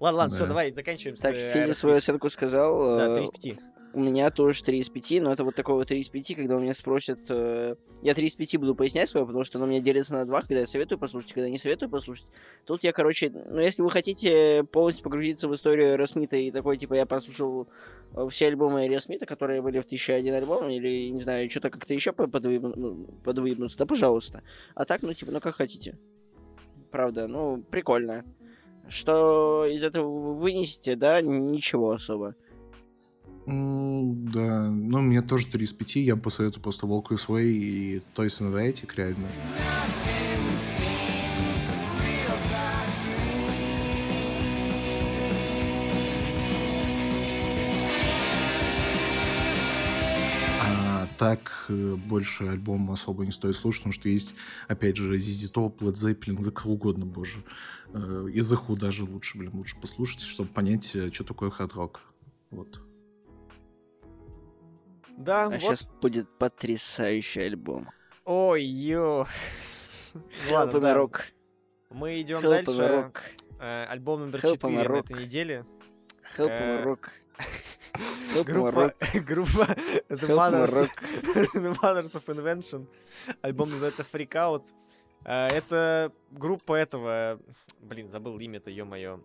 Ладно, ладно, все, Да. давай заканчиваем Так, э, Федя свою оценку сказал. Да, э, 3 из 5. У меня тоже 3 из 5, но это вот такое вот 3 из 5, когда у меня спросят... э, Я 3 из 5 буду пояснять свое, потому что оно у меня делится на 2, когда я советую послушать, когда не советую послушать. Тут я, короче, ну, если вы хотите полностью погрузиться в историю Эросмита и такой, типа, я прослушал э, все альбомы Эросмита, которые были в 1001 альбом, или, не знаю, что-то как-то еще подвыебнуться, да, пожалуйста. А так, ну, типа, ну, как хотите. Правда, ну, прикольно. Что из этого вы вынесете, да, ничего особо. Да, ну, мне тоже 3 из 5. Я посоветую просто Волку и Свей и Toys and Attic, реально. А так э, больше альбом особо не стоит слушать, потому что есть, опять же, ZZ Top, Led Zeppelin, да кого угодно, боже. Э, И The Who даже лучше, блин, лучше послушать, чтобы понять, э, что такое хард-рок. Вот. Да, А вот. сейчас будет потрясающий альбом. Ой, ё. Ладно, да. Rock. Мы идем Help дальше. Rock. Э, Альбом номер Help 4 на этой неделе. Help Э, Rock. Группа, группа The Rock. The Mothers of Invention. Альбом называется Freak Out. Э, Это группа этого... Блин, забыл имя-то, ё-моё.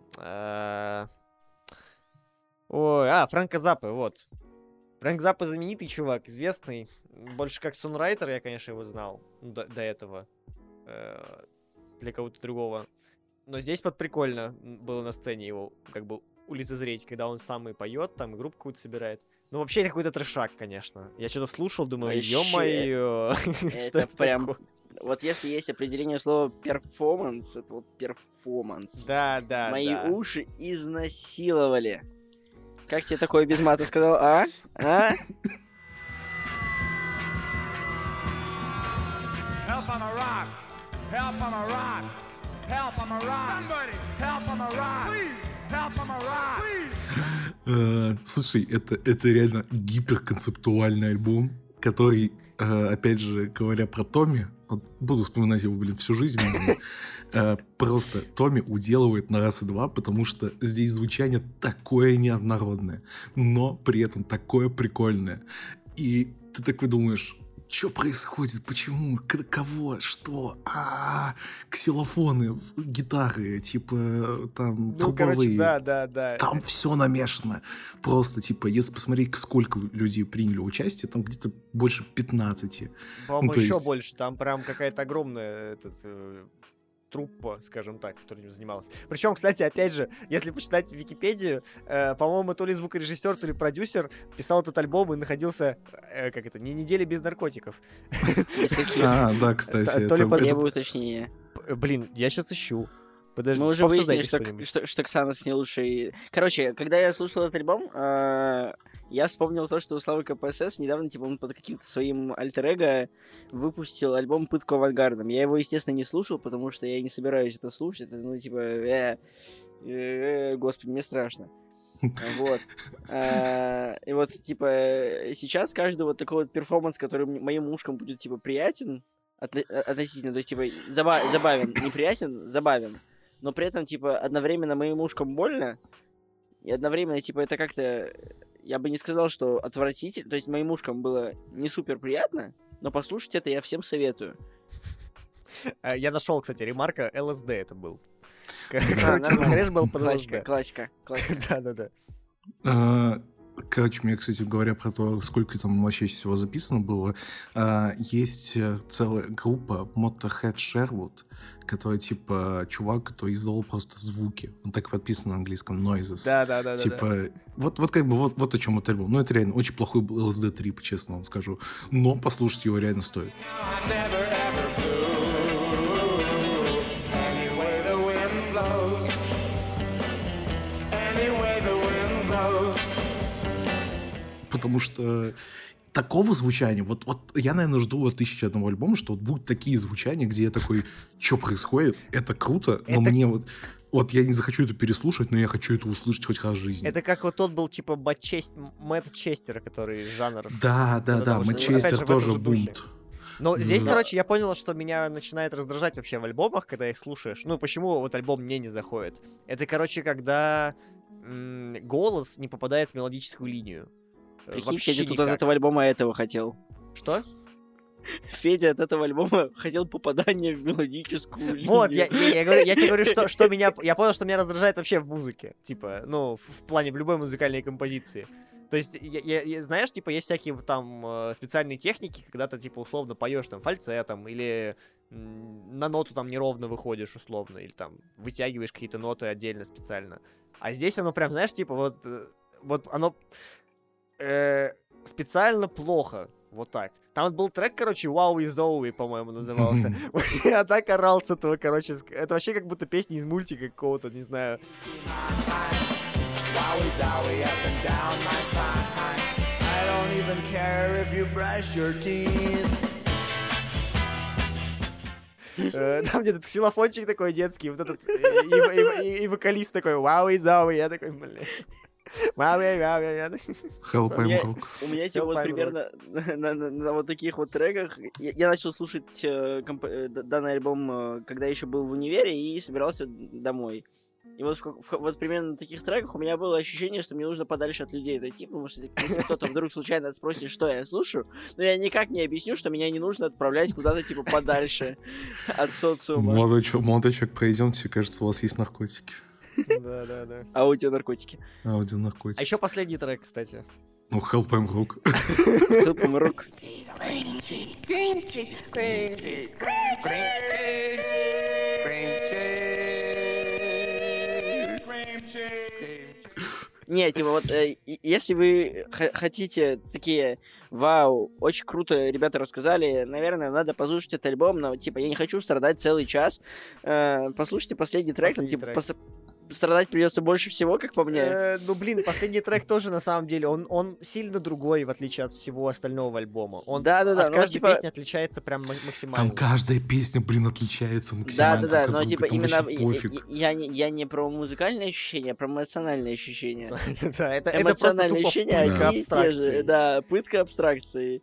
Ой, а, Фрэнка Заппы, вот. Фрэнк Заппа знаменитый чувак, известный. Больше как сонрайтер я, конечно, его знал до, до этого. Э, Для кого-то другого. Но здесь под прикольно было на сцене его как бы улицезреть, когда он сам и поет, там и группу какую-то собирает. Ну, вообще, это какой-то трешак, конечно. Я что-то слушал, думаю, Вообще, ё-моё, что Это прям... такое? Вот если есть определение слова перформанс, это вот перформанс. Да, да, Мои да. уши изнасиловали. Как тебе такое без мата сказал, а? А? Help, I'm a rock. Help, I'm a rock. Help, I'm a rock. Somebody. Help, I'm a rock. Please. Help, I'm a rock. Please. Э, Слушай, это, это реально гиперконцептуальный альбом, который, э, опять же, говоря про Томми, вот буду вспоминать его, блин, всю жизнь, просто Томми уделывает на раз и два, потому что здесь звучание такое неоднородное, но при этом такое прикольное. И ты такой думаешь, что происходит, почему, кого, что, а, ксилофоны, в- гитары, типа, там, Ну, короче, трубовые. да, да, да. Там все намешано. Просто, типа, если посмотреть, сколько людей приняли участие, там где-то больше 15. По-моему, ну, еще есть- больше. Там прям какая-то огромная этот, э, труппа, скажем так, которая занималась. Причем, кстати, опять же, если почитать Википедию, э, по-моему, то ли звукорежиссер, то ли продюсер писал этот альбом и находился, э, как это, не недели без наркотиков. А, да, кстати. то ли Требую уточнения. Блин, я сейчас ищу. Подожди, Мы уже выяснили, что, что-нибудь. что, что Ксанов не лучший. Короче, когда я слушал этот альбом, э, я вспомнил то, что у Славы КПСС недавно, типа, он под каким-то своим альтер выпустил альбом «Пытку авангардом». Я его, естественно, не слушал, потому что я не собираюсь это слушать. Это, ну, типа, э, э, господи, мне страшно. Вот. А, И вот, типа, э, сейчас каждый вот такой вот перформанс, который моим ушкам будет, типа, приятен, э, относительно, то есть, типа, заба- забавен, неприятен, забавен, но при этом, типа, одновременно моим ушкам больно, и одновременно, типа, это как-то, я бы не сказал, что отвратительно, то есть моим ушкам было не супер приятно, но послушать это я всем советую. Э, Я нашел, кстати, ремарка, ЛСД это был. А, Короче, был под классика, классика. Да-да-да. Короче, мне, кстати, говоря про то, сколько там вообще всего записано было, а, есть э, целая группа Motorhead Sherwood, который, типа, чувак, который издал просто звуки. Он так и подписан на английском Noises. Да-да-да. Типа, вот, вот как бы вот, вот о чем этот альбом. Ну, это реально очень плохой был LSD 3, по-честному вам скажу. Но послушать его реально стоит. I never Потому что такого звучания, вот, вот я, наверное, жду от тысячи одного альбома, что вот будут такие звучания, где я такой, что происходит, это круто, но Это- мне вот, вот я не захочу это переслушать, но я хочу это услышать хоть раз в жизни. Это как вот тот был, типа, Мэтт Чест- Мэтт Честера, который жанр. Да, да, Ну, да, же, в этом тоже бунт. Но здесь, Да. короче, я понял, что меня начинает раздражать вообще в альбомах, когда их слушаешь. Ну, почему вот альбом мне не заходит? Это, короче, когда м, голос не попадает в мелодическую линию. Прикинь, вообще Федя тут никак. от этого альбома этого хотел. Что? Федя от этого альбома хотел попадания в мелодическую линию. Вот, я, я, я говорю, я тебе говорю, что, что меня... Я понял, что меня раздражает вообще в музыке. Типа, ну, в, в плане в любой музыкальной композиции. То есть, я, я- я- знаешь, типа, есть всякие там э, специальные техники, когда ты, типа, условно поешь там фальцетом, или на ноту там неровно выходишь, условно, или там вытягиваешь какие-то ноты отдельно специально. А здесь оно прям, знаешь, типа, вот, э, вот оно э, специально плохо. Вот так. Там вот был трек, короче, Wow и Zoe, по-моему, назывался. Я так орал с этого, короче. Это вообще как будто песня из мультика какого-то, не знаю. Э, Там где-то ксилофончик такой детский, вот этот, и, и- и- и вокалист такой, вау и Zoe. Я такой, блин. Help I'm Я- Rock. У меня типа вот примерно на, вот таких вот треках я, начал слушать э, э, данный альбом, э, когда еще был в универе и собирался домой. И вот, в в- вот примерно на таких треках у меня было ощущение, что мне нужно подальше от людей отойти, потому что если кто-то вдруг случайно спросит, что я слушаю, но я никак не объясню, что меня не нужно отправлять куда-то типа подальше от социума. Молодой, молодой человек, пройдемте, кажется, у вас есть наркотики. Да, да, да. А у тебя наркотики. Аудио А наркотики. еще последний трек, кстати. Ну, Help I'm Rock. Тупым рок. Не, типа вот, э, если вы х- хотите такие, вау, очень круто ребята рассказали, наверное, надо послушать этот альбом, но, типа, я не хочу страдать целый час. Э, послушайте последний трек, там, Последний типа, трек. пос- страдать придется больше всего, как по мне. Э, Ну, блин, последний трек тоже, на самом деле, он, он сильно другой, в отличие от всего остального альбома. Он Да-да-да, от ну, каждой типа- песни отличается прям ма- максимально. Там каждая песня, блин, отличается Да, максимально. да, да, от но друга, типа там именно я, я не, я не про музыкальные ощущения, а про эмоциональные ощущения. Да, это, Эмоциональные ощущения, пытка они те же, абстракции. да, пытка абстракции.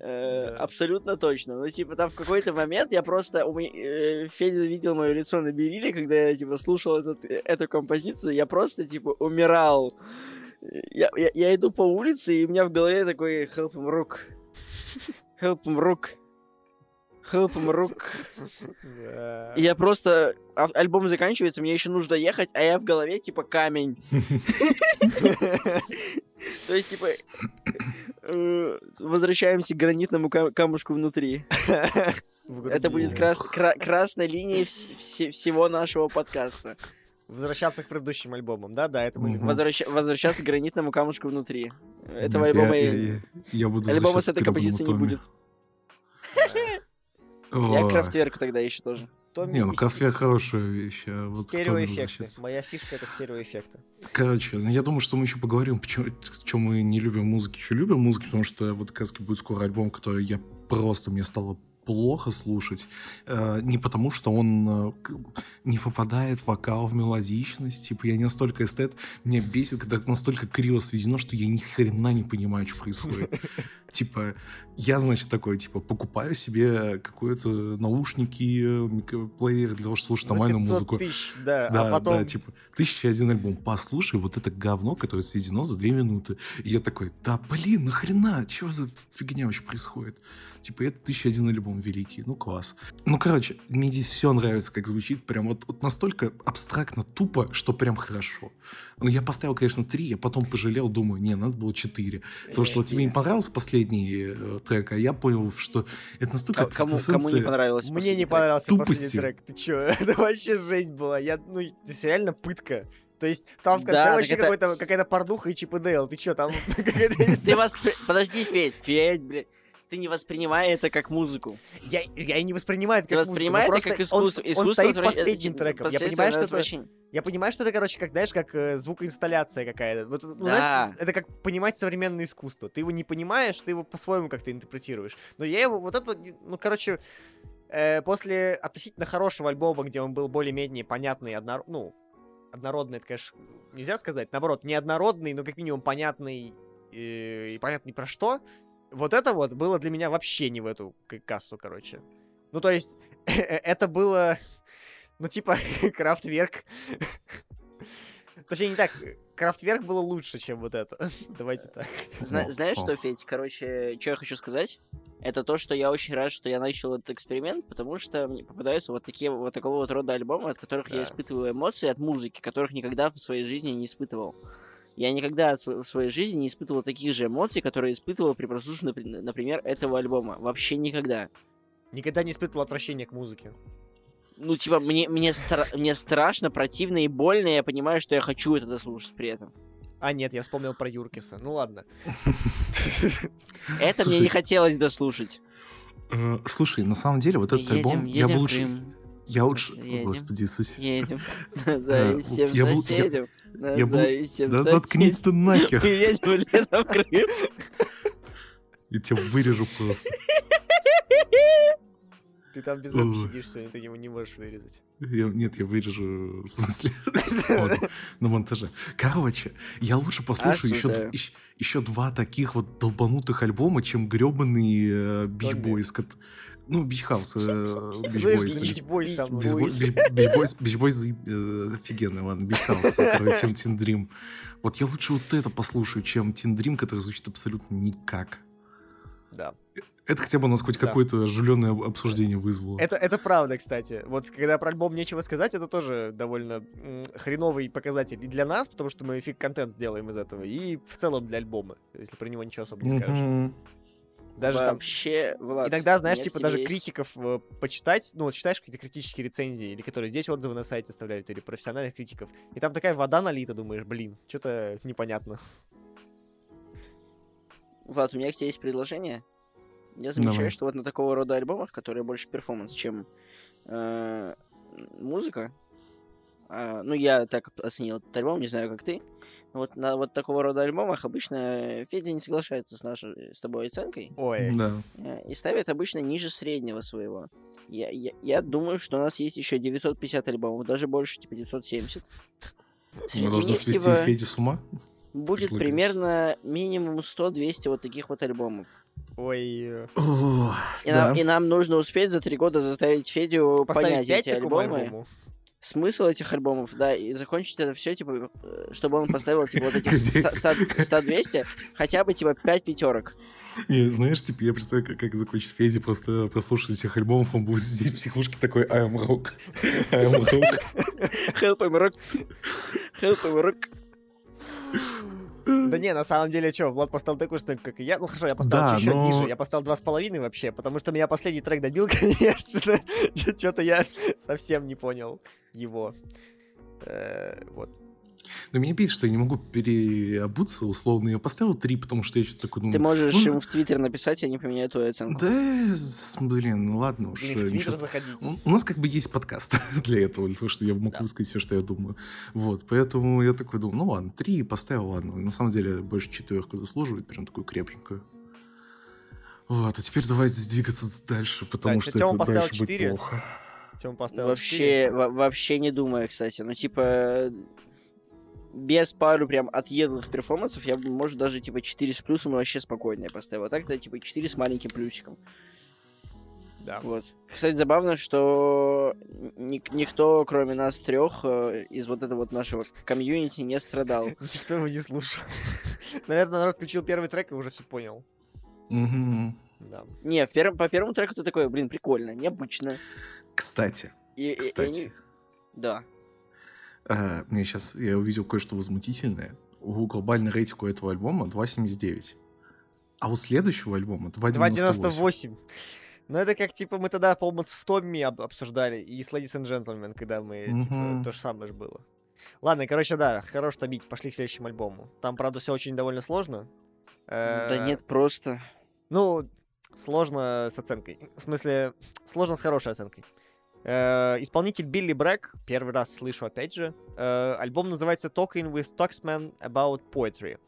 Э, Да. Абсолютно точно. Ну, типа, там в какой-то момент я просто... У меня, э, Федя видел мое лицо на бериле, когда я, типа, слушал этот, э, эту композицию, я просто, типа, умирал. Я, я, я иду по улице, и у меня в голове такой «Help him rock». «Help him rock». «Help him rock». Да. И я просто... а- Альбом заканчивается, мне еще нужно ехать, а я в голове, типа, камень. То есть, типа, возвращаемся к гранитному ка- камушку внутри. Это будет крас- кра- красной линией вс- все- всего нашего подкаста. Возвращаться к предыдущим альбомам, да, да, это были. Мгм. Возвраща- возвращаться к гранитному камушку внутри. Этого Нет, альбома... я, и- я- я буду Альбома с этой композицией не будет. Я крафтверку тогда еще тоже. Томми Не, ну и Крафтверк хорошая вещь, а вот Стереоэффекты. Моя фишка это стереоэффекты. Короче, ну, я думаю, что мы еще поговорим, почему, чем мы не любим музыки. Еще любим музыку, потому что вот как будет скоро альбом, который я просто, мне стало плохо слушать. Э, не потому, что он э, не попадает в вокал, в мелодичность. Типа, я не настолько эстет. Меня бесит, когда это настолько криво сведено, что я ни хрена не понимаю, что происходит. Типа, я, значит, такой, типа, покупаю себе какой-то наушники, микроплеер для того, чтобы слушать нормальную 500 музыку. тысяч, да, Да, а потом... да, типа, тысяча один альбом. Послушай вот это говно, которое сведено за две минуты. И я такой, да блин, нахрена? Что за фигня вообще происходит? Типа, это тысяча один альбом великий. Ну, класс. Ну, короче, мне здесь все нравится, как звучит. Прям вот, вот настолько абстрактно, тупо, что прям хорошо. Ну, я поставил, конечно, три, я потом пожалел, думаю, не, надо было четыре. Потому что вот тебе не понравился последний э, трек, а я понял, что это настолько Ко- Кому, кому не понравилось Мне не понравился Тупости. последний трек. Ты чё? Это вообще жесть была. Я, ну, реально пытка. То есть там в конце Да, вообще это- какая-то порнуха и Чип и Дейл. Ты чё, там какая-то... Подожди, Федь, Федь, блядь. Ты не воспринимай это как музыку. Я, я и не воспринимаю это Ты как музыку, воспринимай это как просто он- искусство. Он, Искусство стоит отвра- последним э, треком. Я понимаю, что это, я понимаю, что это, короче, как, знаешь, как э, звукоинсталляция какая-то. Вот, ну, Да. знаешь, это как понимать современное искусство. Ты его не понимаешь, ты его по-своему как-то интерпретируешь. Но я его, вот это, ну, короче, э, после относительно хорошего альбома, где он был более-менее понятный, однор... ну, однородный, это, конечно, нельзя сказать. Наоборот, неоднородный, но как минимум понятный э, и понятный про что. Вот это вот было для меня вообще не в эту кассу, короче. Ну, то есть, это было, ну, типа, крафтверк. Точнее, не так. Крафтверк было лучше, чем вот это. Давайте так. Зна- О, знаешь что, Федь? Короче, что я хочу сказать? Это то, что я очень рад, что я начал этот эксперимент, потому что мне попадаются вот такие вот такого вот рода альбомы, от которых я Да. испытываю эмоции от музыки, которых никогда в своей жизни не испытывал. Я никогда в своей жизни не испытывал таких же эмоций, которые испытывал при прослушивании, напри- например, этого альбома. Вообще никогда. Никогда не испытывал отвращения к музыке. Ну, типа, мне, мне, стра- мне страшно, противно и больно, и я понимаю, что я хочу это дослушать при этом. А, нет, я вспомнил про Юркиса. Ну ладно. Это мне не хотелось дослушать. Э, Слушай, на самом деле, вот этот альбом, я едем бы в лучше... Крым. Я лучше... О, Едем. Господи Иисусе. Едем, Э, зависим я был- я- соседям, я был- зависим Да заткнись ты соседям. нахер. Едем летом в Крым. Я тебя вырежу просто. Ты там без Ой. сидишь сегодня, ты его не можешь вырезать. Я- нет, я вырежу, в смысле, на монтаже. Короче, я лучше послушаю еще, еще два таких вот долбанутых альбома, чем гребаный Beach. Boys. Ну. Beach Слышь, Boys. Beach Бойс там. Бич Бойс э, офигенный, ладно, который чем Дрим. Вот я лучше вот это послушаю, чем Тин Дрим, который звучит абсолютно никак. Да. Это хотя бы у нас хоть Да. какое-то оживленное обсуждение вызвало. Это, это правда, кстати. Вот когда про альбом нечего сказать, это тоже довольно хреновый показатель и для нас, потому что мы фиг контент сделаем из этого, и в целом для альбома, если про него ничего особо не скажешь. Мгм. Даже там Вообще, Влад, Иногда, знаешь, типа даже есть- критиков э, почитать, ну вот читаешь какие-то критические рецензии, или которые здесь отзывы на сайте оставляют, или профессиональных критиков, и там такая вода налита, думаешь, блин, что-то непонятно. Влад, у меня к тебе есть предложение. Я замечаю, Давай. что вот на такого рода альбомах, которые больше перформанс, чем э, музыка, а, ну, я так оценил этот альбом, не знаю, как ты, вот на вот такого рода альбомах обычно Федя не соглашается с нашей, с тобой оценкой Ой, Да. э, и ставит обычно ниже среднего своего. Я, я, я думаю, что у нас есть еще 950 альбомов, даже больше, типа 970. Среди Мы должны них, свести типа, Феди с ума? будет ты примерно минимум 100-200 вот таких вот альбомов. ой. И, Да. нам, и нам нужно успеть за три года заставить Федю Поставить понять 5 эти альбомы, альбому. Смысл этих альбомов, да, и закончить это все, типа, э, чтобы он поставил, типа, вот этих Где- 100-200, хотя бы, типа, 5 пятерок. Не, знаешь, типа, я представляю, как, как закончит Феди, просто прослушать этих альбомов, он будет сидеть в психушке такой I am rock. I am rock. Help him rock. Help him rock. Да не, на самом деле, что, Влад поставил такую что как и я. Ну хорошо, я поставил Да, чуть но- ниже. Я поставил два с половиной вообще, потому что меня последний трек добил, конечно. Что-то я совсем не понял его. Э, Вот. Но меня бесит, что я не могу переобуться условно. Я поставил три, потому что я что-то такой думаю... Ты можешь ну, ему в Твиттер написать, я не поменяю твою оценку. Да, блин, ну ладно уж. Или в Твиттер ничего заходить. У- У нас как бы есть подкаст для этого, для того, что я могу Да. высказать все, что я думаю. Вот, поэтому я такой думаю, ну ладно, три поставил, ладно. На самом деле больше четверку заслуживает, прям такую крепенькую. Вот, а теперь давайте двигаться дальше, потому Да, что Тёма это поставил дальше будет четыре. плохо. Тёма поставил Вообще, четыре. во- вообще не думаю, кстати. Ну, типа, без пару прям отъедлых перформансов, я бы, может, даже, типа, 4 с плюсом вообще спокойно я поставил. А так, это, типа, 4 с маленьким плюсиком. Да. Вот. Кстати, забавно, что ни- никто, кроме нас трех, из вот этого вот нашего комьюнити не страдал. Никто его не слушал. Наверное, народ включил первый трек и уже все понял. Да. Не, в первом, по первому треку ты такой, блин, прикольно, необычно. Кстати, И, и- и кстати, они- Да. А, мне сейчас, я увидел кое-что возмутительное. У глобальный рейтинг у этого альбома 2.79. А у следующего альбома 2.98. 2.98. Ну, это как, типа, мы тогда, по-моему, с Томми об- обсуждали, и с Ladies and Gentlemen, когда мы, типа, Мгм. то же самое же было. Ладно, короче, да, хорош тобить, пошли к следующему альбому. Там, правда, все очень довольно сложно. Да Э, нет, просто. Ну, сложно с оценкой. В смысле, сложно с хорошей оценкой. Э, исполнитель Билли Брэк, первый раз слышу опять же. Э, альбом называется Talking with Taxman About Poetry.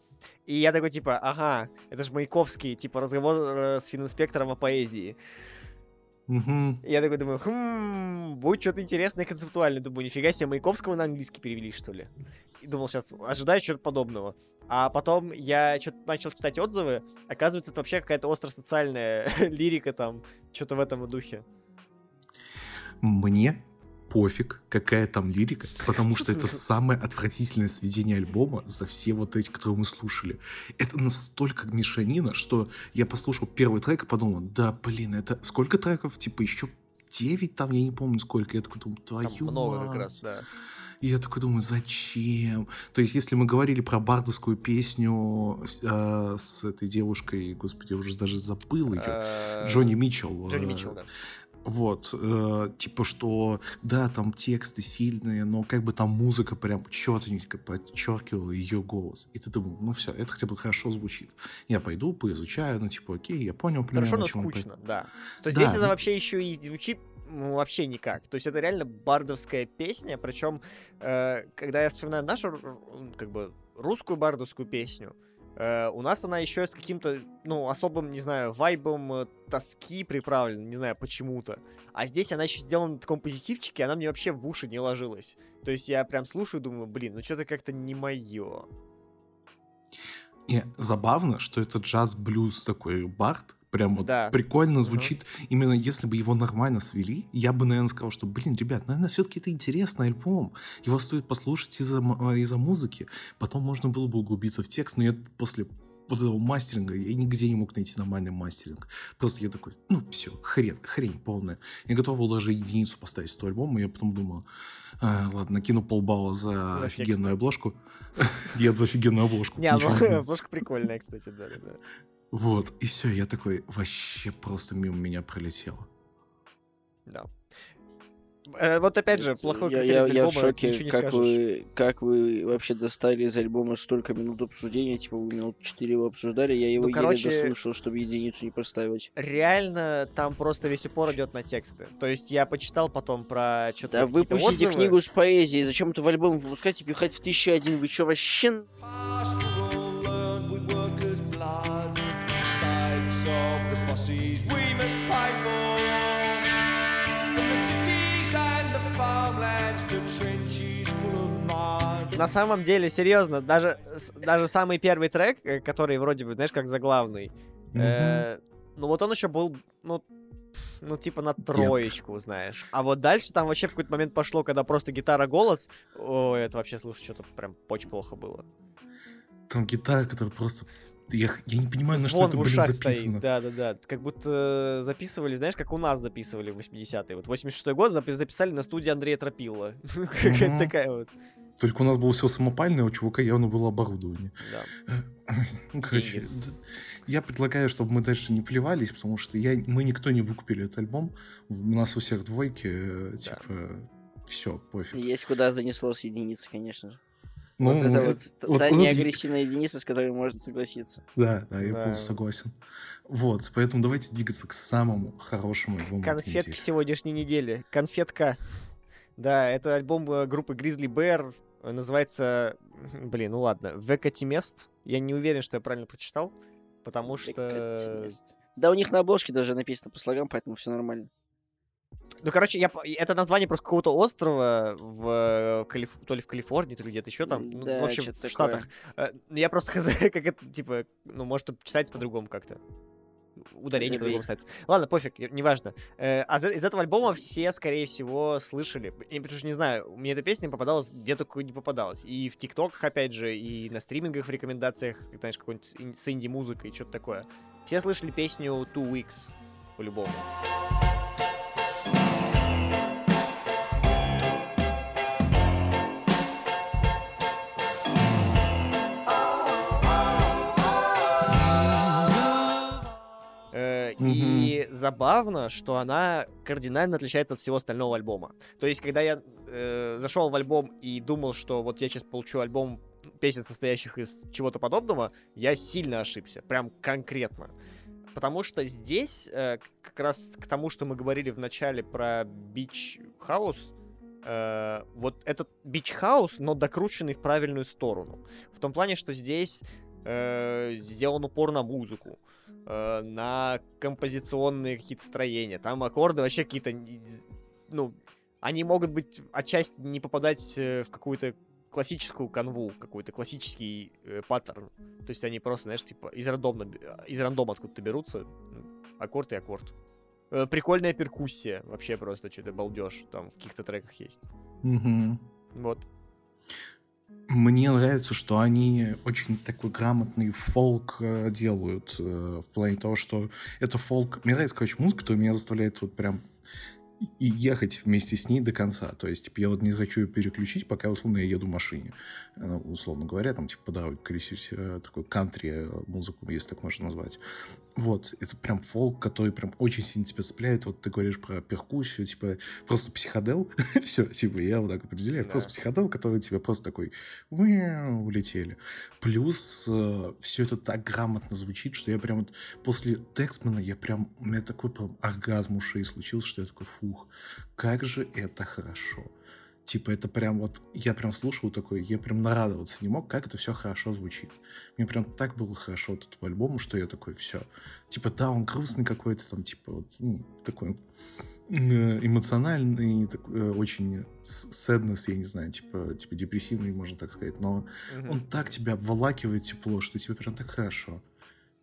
И я такой, типа, ага, это же Маяковский, типа, разговор э, с фининспектором о поэзии. И я такой думаю, хм, будет что-то интересное, концептуальное. Думаю, нифига себе, Маяковского на английский перевели, что ли? И думал, сейчас ожидаю чего-то подобного. А потом я что-то начал читать отзывы. Оказывается, это вообще какая-то остро-социальная лирика там, что-то в этом духе. Мне пофиг, какая там лирика, потому что это самое отвратительное сведение альбома за все вот эти, которые мы слушали. Это настолько мешанина, что я послушал первый трек и подумал, да, блин, это сколько треков? Типа еще 9 там, я не помню сколько. Я такой думаю, твою Там много как мать. раз, да. И я такой думаю, зачем? То есть, если мы говорили про бардовскую песню э, с этой девушкой, господи, я уже даже забыл ее, Э, Джонни Митчелл. Джонни э, Митчелл, да. Вот, э, типа, что, да, там тексты сильные, но как бы там музыка прям четенько подчеркивала ее голос. И ты думал, ну все, это хотя бы хорошо звучит. Я пойду, поизучаю, ну типа, окей, я понял, Хорошо, примерно, но о чём он скучно, да. То есть Да, здесь это ну- вообще еще и звучит ну, вообще никак. То есть это реально бардовская песня, причем, э, когда я вспоминаю нашу, как бы, русскую бардовскую песню, э, у нас она еще с каким-то, ну, особым, не знаю, вайбом э, тоски приправлена, не знаю, почему-то. А здесь она еще сделана на таком позитивчике, она мне вообще в уши не ложилась. То есть я прям слушаю, думаю, блин, ну что-то как-то не мое. Не, забавно, что это джаз-блюз такой бард, прям вот Да. прикольно звучит. Именно если бы его нормально свели, я бы, наверное, сказал, что, блин, ребят, наверное, все-таки это интересный альбом. Его стоит послушать из-за э, из-за музыки. Потом можно было бы углубиться в текст, но я после вот этого мастеринга, я нигде не мог найти нормальный мастеринг. Просто я такой, ну, все, хрень, хрень полная. Я готов был даже единицу поставить с этого альбома, и я потом думал, «А, ладно, накину полбалла за, За офигенную обложку. Нет, за офигенную обложку. Не, обложка прикольная, кстати, да, да. Вот, и все, я такой, вообще просто мимо меня пролетело. Да. Э, Вот опять же, плохой я, я, я в шоке, ничего не как скажешь. вы, как вы вообще достали из альбома столько минут обсуждения, типа вы минут 4 его обсуждали, я его Ну, еле короче, дослушал, чтобы единицу не поставить. Реально, там просто весь упор идет на тексты. То есть я почитал потом про что-то Да выпустите книгу с поэзией, зачем это в альбом выпускать и пихать в тысячу один, вы чё вообще... bosses we must pay for. From the cities and the farmlands to trenches full of mud. На самом деле, серьезно, даже, даже самый первый трек, э, который вроде бы, знаешь, как заглавный, э, ну вот он еще был, ну, ну, типа на троечку, знаешь. А вот дальше там вообще в какой-то момент пошло, когда просто гитара-голос, ой, это вообще, слушай, что-то прям очень плохо было. Там гитара, которая просто... Я, я не понимаю, на что Звон это, в блин, записано. да-да-да. Как будто записывали, знаешь, как у нас записывали в 80-е. Вот 86-й год запи- записали на студии Андрея Тропилла. Какая-то Мгм. такая вот. Только у нас было все самопальное, а у чувака явно было оборудование. Да. Ну, короче, Деньги. я предлагаю, чтобы мы дальше не плевались, потому что я, мы никто не выкупили этот альбом. У нас у всех двойки, э, Да. типа, все, пофиг. Есть куда занесло с единицы, конечно же. Ну, вот это э, вот, т- вот- та вот- неагрессивная единица, с которой можно согласиться. Да, да, я Да. полностью согласен. Вот, поэтому давайте двигаться к самому хорошему альбому. Конфетка сегодняшней недели. Конфетка. Да, это альбом э, группы Grizzly Bear. Называется... Блин, ну ладно. Векатимест. Я не уверен, что я правильно прочитал. Потому что... Да, у них на обложке даже написано по слогам, поэтому все нормально. Ну, короче, я... это название просто какого-то острова в Калиф... то ли в Калифорнии, то ли где-то еще там. Ну, Да, в общем, в такое. Штатах. Э, Я просто хз, как это, типа, ну, может, читается по-другому как-то. Ударение по-другому ставится. Ладно, пофиг, неважно. Э, А из этого альбома все, скорее всего, слышали. Я потому что не знаю, мне эта песня попадалась где только не попадалась. И в ТикТоках, опять же, и на стримингах в рекомендациях, ты знаешь, какой-нибудь с инди-музыкой, что-то такое. Все слышали песню Two Weeks, по-любому. И забавно, что она кардинально отличается от всего остального альбома. То есть, когда я э, зашел в альбом и думал, что вот я сейчас получу альбом песен, состоящих из чего-то подобного, я сильно ошибся. Прям конкретно. Потому что здесь, э, как раз к тому, что мы говорили в начале про Beach House, э, вот этот Beach House, но докрученный в правильную сторону. В том плане, что здесь э, сделан упор на музыку, э, на композиционные какие-то строения. Там аккорды вообще какие-то, ну, они могут быть отчасти не попадать э, в какую-то классическую канву, какой-то классический э, паттерн. То есть они просто, знаешь, типа из рандома, из рандома откуда-то берутся. Аккорд и аккорд. Э, Прикольная перкуссия. Вообще просто что-то балдеж. Там в каких-то треках есть. Мгм. Вот. Мне нравится, что они очень такой грамотный фолк э, делают э, в плане того, что это фолк. Мне нравится, короче, музыка, которая меня заставляет вот прям и- ехать вместе с ней до конца. То есть, типа, я вот не хочу ее переключить, пока, условно, я еду в машине. Э, условно говоря, там, типа, по дороге колесить э, такой кантри э, музыку, если так можно назвать. Вот, это прям фолк, который прям очень сильно тебя цепляет. Вот ты говоришь про перкуссию, типа, просто психодел. Все, типа, я вот так определяю. Да. Просто психодел, который тебе просто такой улетели. Плюс все это так грамотно звучит, что я прям вот после Текстмана я прям, у меня такой прям оргазм ушей случился, что я такой, фух, как же это хорошо. Типа, это прям вот, я прям слушал такой, я прям нарадоваться не мог, как это все хорошо звучит. Мне прям так было хорошо от этого альбома, что я такой, все. Типа, да, он грустный какой-то, там, типа, вот, ну, такой э, эмоциональный, такой, э, очень sadness, я не знаю, типа, типа депрессивный, можно так сказать, но Мгм. он так тебя обволакивает тепло, что тебе прям так хорошо.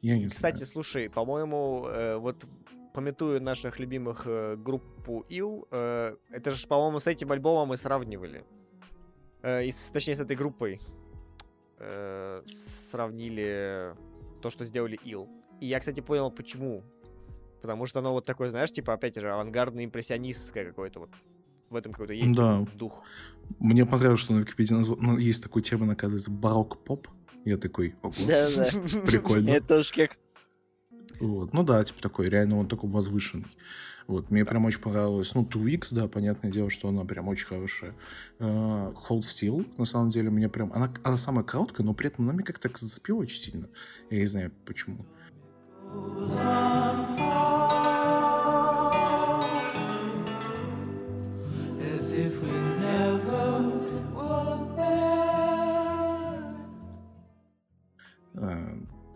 Я не Кстати, знаю. слушай, по-моему, э, вот пометую наших любимых э, группу Ил, э, это же, по-моему, с этим альбомом мы сравнивали. Э, и с- точнее, с этой группой э, сравнили то, что сделали Ил. И я, кстати, понял, почему. Потому что оно вот такое, знаешь, типа, опять же, авангардно-импрессионистское какое-то вот. В этом какой-то есть Да. дух. Мне понравилось, что на Википедии назва- ну, есть такой термин, оказывается, барок-поп. Я такой, ого, прикольно. Это тоже как... Вот. Ну да, типа такой, реально он такой возвышенный. Вот, мне прям очень понравилось. Ну, Two Weeks, да, понятное дело, что она прям очень хорошая. Э, Hold Still, на самом деле, мне прям... Она, она самая короткая, но при этом она меня как-то зацепила очень сильно. Я не знаю, почему. As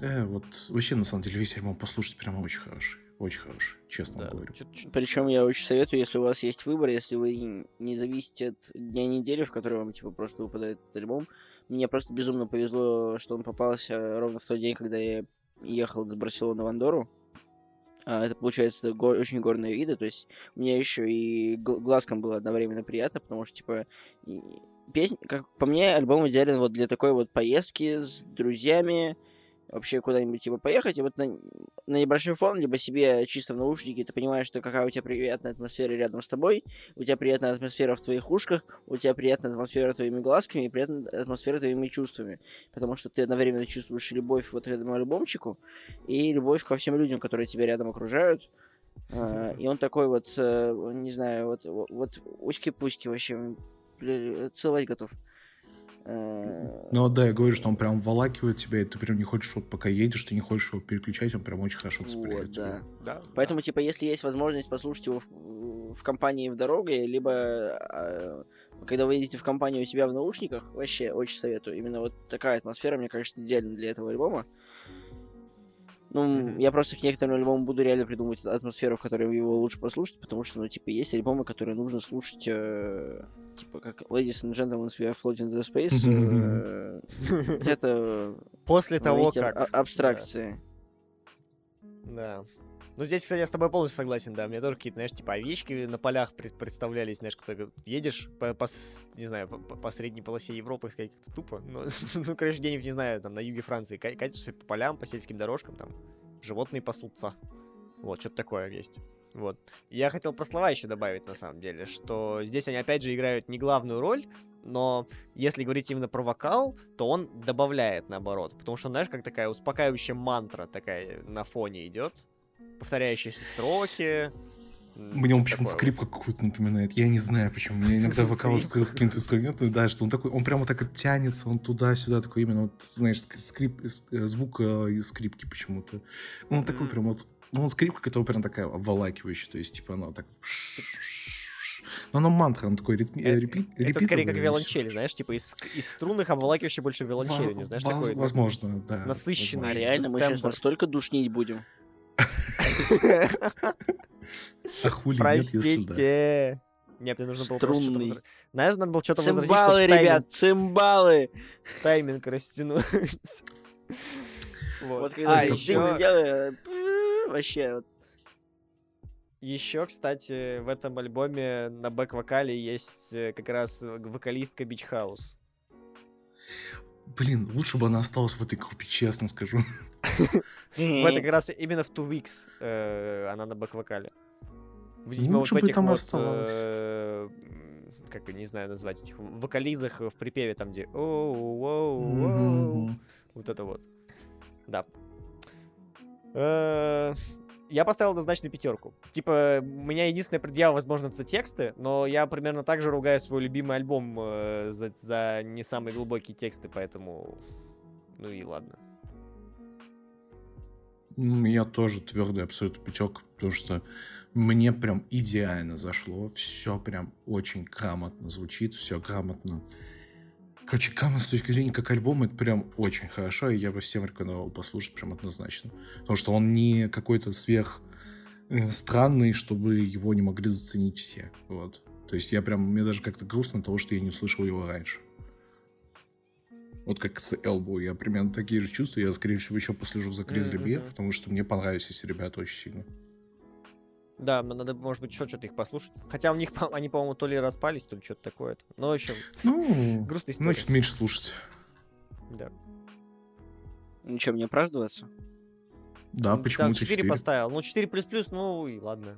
Э, вот вообще, на самом деле, весь альбом послушать прям очень хороший. Очень хороший, честно Да. говорю. Причем я очень советую, если у вас есть выбор, если вы не зависите от дня недели, в который вам типа просто выпадает этот альбом. Мне просто безумно повезло, что он попался ровно в тот день, когда я ехал из Барселоны в Андору. А, это, получается, го- очень горные виды, то есть мне еще и гл- глазкам было одновременно приятно, потому что, типа, песня, как по мне, альбом идеален вот для такой вот поездки с друзьями, вообще куда-нибудь, типа, поехать, и вот на, на небольшой фон, либо себе чисто в наушники, ты понимаешь, что какая у тебя приятная атмосфера рядом с тобой, у тебя приятная атмосфера в твоих ушках, у тебя приятная атмосфера твоими глазками и приятная атмосфера твоими чувствами. Потому что ты одновременно чувствуешь любовь вот к этому альбомчику и любовь ко всем людям, которые тебя рядом окружают. А, И он такой вот, э, не знаю, вот, вот, вот уськи-пуськи вообще, целовать готов. Э, Ну да, я говорю, что он прям волакивает тебя, и ты прям не хочешь, вот пока едешь, ты не хочешь его переключать, он прям очень хорошо цепляет Вот, тебя. да. Да, Поэтому, типа, если есть возможность послушать его в, в компании в дороге, либо э, когда вы едете в компанию у себя в наушниках, вообще очень советую. Именно вот такая атмосфера, мне кажется, идеальна для этого альбома. Ну, Мгм. я просто к некоторым альбомам буду реально придумывать атмосферу, в которой его лучше послушать, потому что, ну, типа, есть альбомы, которые нужно слушать, э, типа, как Ladies and Gentlemen, We Are Floating in the Space, э, где-то После того, ловить как... а- абстракции. Да. Ну, здесь, кстати, я с тобой полностью согласен, да. Мне тоже какие-то, знаешь, типа овечки на полях пред- представлялись, знаешь, когда едешь по, по не знаю, по, по- средней полосе Европы, сказать как-то тупо. Ну, ну, короче, где-нибудь, не знаю, там, на юге Франции, ка- катишься по полям, по сельским дорожкам, там, животные пасутся. Вот, что-то такое есть. Вот. Я хотел про слова еще добавить, на самом деле, что здесь они, опять же, играют не главную роль, но если говорить именно про вокал, то он добавляет наоборот. Потому что, знаешь, как такая успокаивающая мантра такая на фоне идет. Повторяющиеся строки. Мне он почему-то скрипка какую-то напоминает. Я не знаю, почему. Мне иногда вокал ассоциируется с каким-то инструментом, да, что он такой, он прямо так вот тянется, он туда-сюда, такой именно, вот, знаешь, ск- скрип, э, э, звук э, из скрипки почему-то. Он такой прям вот, ну, он скрипка, которая прям такая обволакивающая, то есть, типа, она так... Но она мантра, она такой ритми- Это- репит- Это скорее как виолончель, знаешь, типа из, из струнных обволакивающий больше виолончель, не знаешь, такой. Возможно, да. возможно. реально мы сейчас настолько душнить будем. А хули. Простите. Нет, мне нужно было просто что-то Струнный. возра- Знаешь, надо было что-то возразить, Цимбалы, чтобы ребят, цимбалы! тайминг, растянуть. Вот Вот. когда А, еще... делаешь, э, вообще, вот, еще, кстати, в этом альбоме на бэк-вокале есть э, как раз вокалистка Beach House. Блин, лучше бы она осталась в этой группе, честно скажу. В это как раз именно в Two Weeks э, она на бэк-вокале. Видимо, вот в бы этих вот, э, как не знаю назвать, этих вокализах в припеве, там где оу, вот это вот. Да. Я поставил однозначную пятерку. Типа, у меня единственная предъява, возможно, это тексты, но я примерно так же ругаю свой любимый альбом э, за, за не самые глубокие тексты, поэтому... Ну и ладно. Меня тоже твердый абсолютно пятерка, потому что мне прям идеально зашло. Все прям очень грамотно звучит, все грамотно. Короче, грамотно с точки зрения как альбом, это прям очень хорошо, и я бы всем рекомендовал послушать прям однозначно. Потому что он не какой-то сверх э, странный, чтобы его не могли заценить все. Вот. То есть я прям, мне даже как-то грустно того, что я не услышал его раньше. Вот как с Элбу, я примерно такие же чувства. Я, скорее всего, еще послежу за Bear, Мгм. потому что мне понравились эти ребята очень сильно. Да, надо, может быть, еще что-то их послушать. Хотя у них, по- они, по-моему, то ли распались, то ли что-то такое. Ну, в общем, Ну, грустная история. значит, меньше слушать. Да. Ну что, мне оправдываться? Да, почему там ты 4 4? поставил. Ну, 4 плюс-плюс, ну и ладно.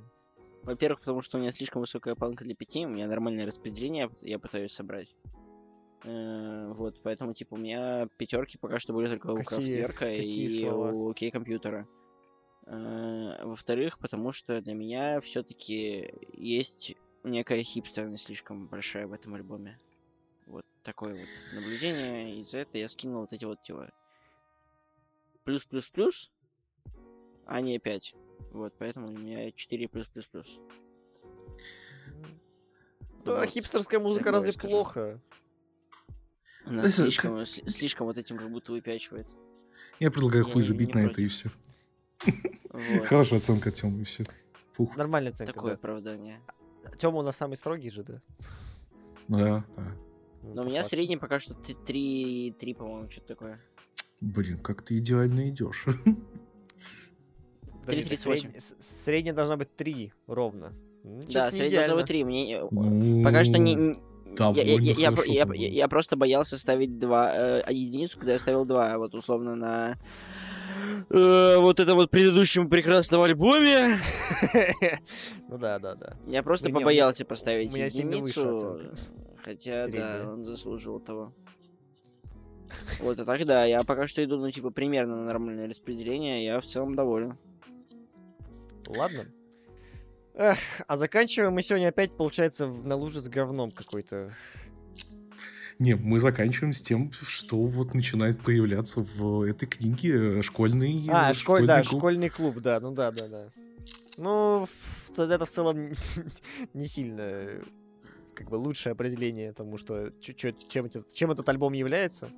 Во-первых, потому что у меня слишком высокая планка для пяти, у меня нормальное распределение, я пытаюсь собрать. Э, Вот, поэтому, типа, у меня пятерки пока что были только у Какие- Крафтверка какие и слова? у Кей Компьютера. Э, Во-вторых, потому что для меня все-таки есть некая хипстерность слишком большая в этом альбоме. Вот такое вот наблюдение. Из-за этого я скинул вот эти вот типа плюс-плюс-плюс, а не 5. Вот, поэтому у меня 4 плюс-плюс-плюс. Да, Вот. хипстерская музыка разве скажу. плохо? Она слишком, сли- слишком вот этим как будто выпячивает. Я предлагаю Я хуй забить не на это и против. все. Вот. Хорошая оценка Тёмы и все. Фух. Нормальная оценка, Такое да. оправдание. Тёма у нас самый строгий же, да? Да, да. Ну, Но у меня факту. средний пока что 3, 3 по-моему, что-то такое. Блин, как ты идеально идешь. Подожди, 3,38. средний- с- Средняя должна быть 3 ровно. Ну, Да, должно идеально. быть 3. Мне... Ну, Пока что не... Я, я- я- я- просто боялся ставить 2, единицу, когда я ставил 2, вот условно на э, вот это вот предыдущем прекрасном альбоме. Ну да, да, да. Я просто Ну, побоялся поставить единицу, хотя да, он заслуживал того. Вот, а так да, я пока что иду, ну, типа, примерно на нормальное распределение, я в целом доволен. Ладно. Эх, а заканчиваем мы сегодня опять, получается, на луже с говном какой-то. Не, мы заканчиваем с тем, что вот начинает появляться в этой книге э, школьный А, э, школь, да, клуб. школьный клуб, да, ну да, да, да. Ну, тогда это в целом не сильно э, как бы лучшее определение тому, что чем, этот, чем этот альбом является.